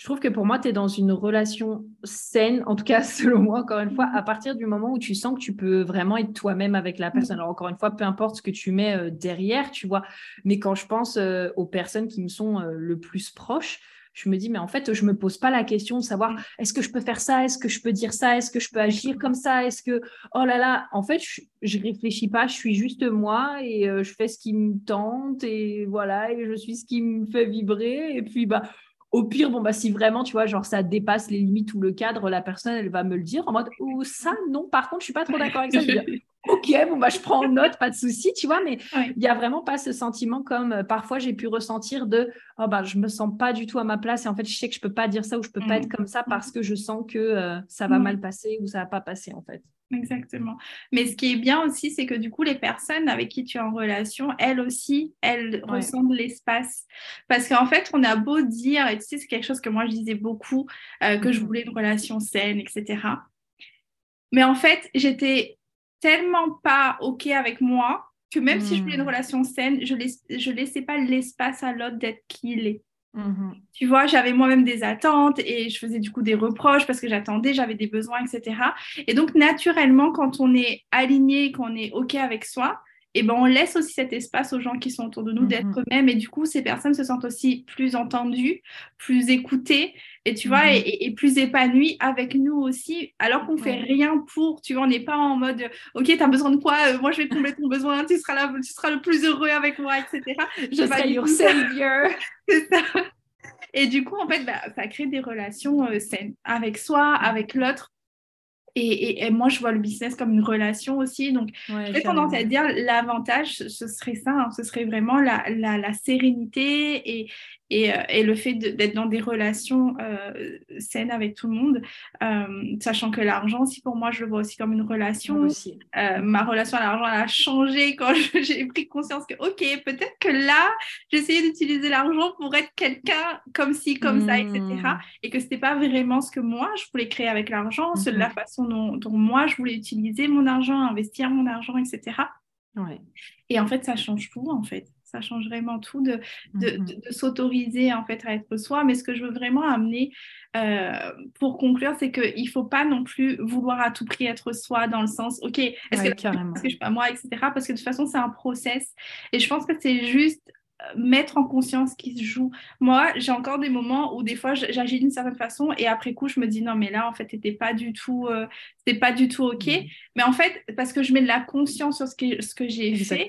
je trouve que pour moi, tu es dans une relation saine, en tout cas, selon moi, encore une fois, à partir du moment où tu sens que tu peux vraiment être toi-même avec la personne. Alors, encore une fois, peu importe ce que tu mets euh, derrière, tu vois, mais quand je pense euh, aux personnes qui me sont euh, le plus proches, je me dis, mais en fait, je me pose pas la question de savoir mm. est-ce que je peux faire ça, est-ce que je peux dire ça, est-ce que je peux agir comme ça, est-ce que, oh là là, en fait, je, ne réfléchis pas, je suis juste moi et euh, je fais ce qui me tente et voilà, et je suis ce qui me fait vibrer. Et puis, bah, au pire, bon, bah, si vraiment, tu vois, genre, ça dépasse les limites ou le cadre, la personne, elle va me le dire en mode, ou ça, non, par contre, je suis pas trop d'accord avec ça. Je ok, bon, bah, je prends en note, pas de souci, tu vois, mais il n'y a vraiment pas ce sentiment comme euh, parfois j'ai pu ressentir de, oh, bah, je me sens pas du tout à ma place et en fait, je sais que je peux pas dire ça ou je peux pas être mmh. comme ça parce que je sens que euh, ça va mmh. mal passer ou ça va pas passer, en fait. Exactement. Mais ce qui est bien aussi, c'est que du coup, les personnes avec qui tu es en relation, elles aussi, elles ressentent l'espace. Parce qu'en fait, on a beau dire, et tu sais, c'est quelque chose que moi je disais beaucoup, euh, que je mmh voulais une relation saine, etc. Mais en fait, j'étais tellement pas OK avec moi que même si je voulais une mmh. relation saine, je ne laissais pas l'espace à l'autre d'être qui il est. Mmh tu vois, j'avais moi-même des attentes et je faisais du coup des reproches parce que j'attendais, j'avais des besoins, etc. Et donc, naturellement, quand on est aligné, qu'on est OK avec soi, et ben on laisse aussi cet espace aux gens qui sont autour de nous d'être mhm. eux-mêmes et du coup ces personnes se sentent aussi plus entendues, plus écoutées et tu vois mhm. et, plus épanouies avec nous aussi alors qu'on fait rien pour, tu vois, on n'est pas en mode ok tu as besoin de quoi, euh, moi je vais combler ton besoin, tu seras là, tu seras le plus heureux avec moi, etc. Je serai your savior. C'est ça. Et du coup, en fait, bah, ça crée des relations euh, saines avec soi, avec l'autre. Et, moi, je vois le business comme une relation aussi. Donc, j'ai tendance à dire l'avantage, ce serait ça, hein, ce serait vraiment la, la, la sérénité et, et, euh, et le fait d'être dans des relations euh, saines avec tout le monde, euh, sachant que l'argent aussi, pour moi, je le vois aussi comme une relation. Aussi. ma relation à l'argent, a changé quand j'ai pris conscience que, OK, peut-être que là, j'essayais d'utiliser l'argent pour être quelqu'un comme ci, comme ça, etc. Hmm. Et que ce n'était pas vraiment ce que moi, je voulais créer avec l'argent, mm la façon dont, dont, moi, je voulais utiliser mon argent, investir mon argent, etc. Ouais. Et en fait, ça change tout, en fait ça change vraiment tout de, de, mhm. s'autoriser en fait à être soi. Mais ce que je veux vraiment amener euh, pour conclure, c'est qu'il ne faut pas non plus vouloir à tout prix être soi dans le sens, OK, est-ce que, que, je suis pas moi, etc. Parce que de toute façon, c'est un process. Et je pense que c'est juste mettre en conscience qui se joue. Moi, j'ai encore des moments où des fois j'agis d'une certaine façon et après coup je me dis non mais là en fait c'était pas du tout euh, c'était pas du tout ok. Mhm. Mais en fait parce que je mets de la conscience sur ce que ce que j'ai fait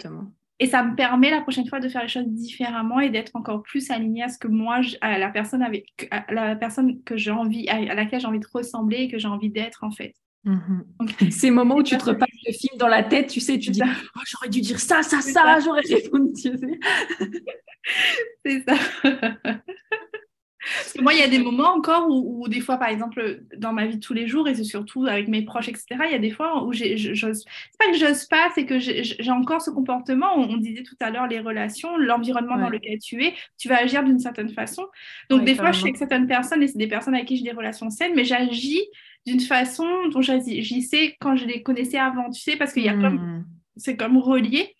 Et ça me permet la prochaine fois de faire les choses différemment et d'être encore plus alignée à ce que moi, à la personne avec, la personne que j'ai envie, à laquelle j'ai envie de ressembler et que j'ai envie d'être en fait. Mmh Ces moments où tu te repasses le film dans la tête, tu sais, tu dis oh, j'aurais dû dire ça, ça, ça, j'aurais répondu. C'est ça. Parce que moi, il y a des moments encore où, des fois, par exemple, dans ma vie de tous les jours, et c'est surtout avec mes proches, etc., il y a des fois où j'ose, c'est pas que j'ose pas, c'est que j'ai encore ce comportement. On, disait tout à l'heure les relations, l'environnement dans lequel tu es, tu vas agir d'une certaine façon. Donc, des fois, je suis avec certaines personnes, et c'est des personnes avec qui j'ai des relations saines, mais j'agis d'une façon dont j'agissais quand je les connaissais avant, tu sais, parce qu'il y a comme, hmm. c'est comme relié.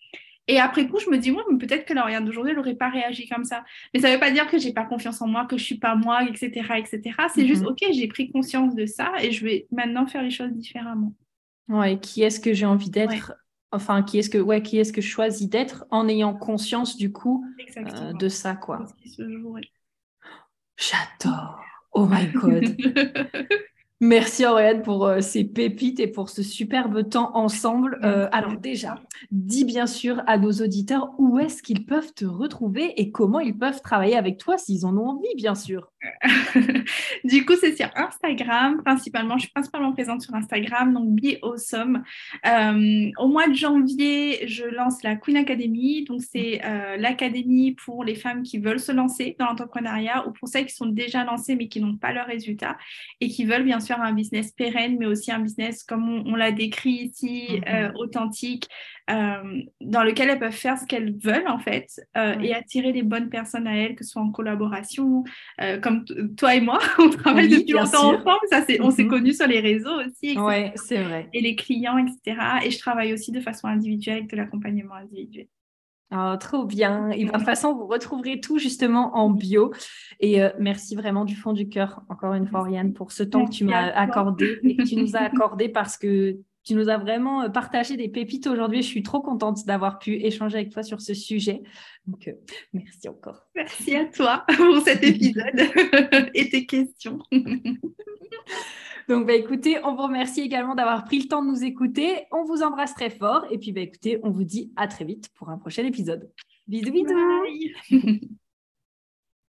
Et après coup, je me dis, ouais, mais peut-être que Lauriane d'aujourd'hui, n'aurait pas réagi comme ça. Mais ça ne veut pas dire que j'ai pas confiance en moi, que je suis pas moi, etc. etc. C'est juste, mhm. OK, j'ai pris conscience de ça et je vais maintenant faire les choses différemment. Ouais, qui est-ce que j'ai envie d'être? Enfin, qui est-ce que, ouais, qui est-ce que je choisis d'être en ayant conscience du coup euh, de ça, quoi? J'adore. Oh my God. Merci Auréane pour euh, ces pépites et pour ce superbe temps ensemble. Euh, alors déjà, dis bien sûr à nos auditeurs où est-ce qu'ils peuvent te retrouver et comment ils peuvent travailler avec toi s'ils en ont envie, bien sûr. du coup, c'est sur Instagram principalement. Je suis principalement présente sur Instagram, donc Be Awesome. Euh, au mois de janvier, je lance la Queen Academy. Donc, c'est l'académie pour les femmes qui veulent se lancer dans l'entrepreneuriat ou pour celles qui sont déjà lancées mais qui n'ont pas leurs résultats et qui veulent bien sûr un business pérenne, mais aussi un business comme on, l'a décrit ici, mhm. euh, authentique, euh, dans lequel elles peuvent faire ce qu'elles veulent en fait euh, et attirer les bonnes personnes à elles, que ce soit en collaboration, comme toi et moi, on travaille depuis longtemps ensemble, ça, c'est, on s'est mhm. connus sur les réseaux aussi. Oui, c'est vrai. Et les clients, etc. Et je travaille aussi de façon individuelle avec de l'accompagnement individuel. Oh, trop bien. Et de toute façon, vous retrouverez tout justement en bio. Et euh, merci vraiment du fond du cœur, encore une fois, Oriane, pour ce temps que tu m'as accordé et que tu nous as accordé parce que tu nous as vraiment euh, partagé des pépites aujourd'hui. Je suis trop contente d'avoir pu échanger avec toi sur ce sujet. Donc, euh, merci encore. Merci à toi pour cet épisode et tes questions. Donc, bah, écoutez, on vous remercie également d'avoir pris le temps de nous écouter. On vous embrasse très fort. Et puis, bah, écoutez, on vous dit à très vite pour un prochain épisode. Bisous, bisous.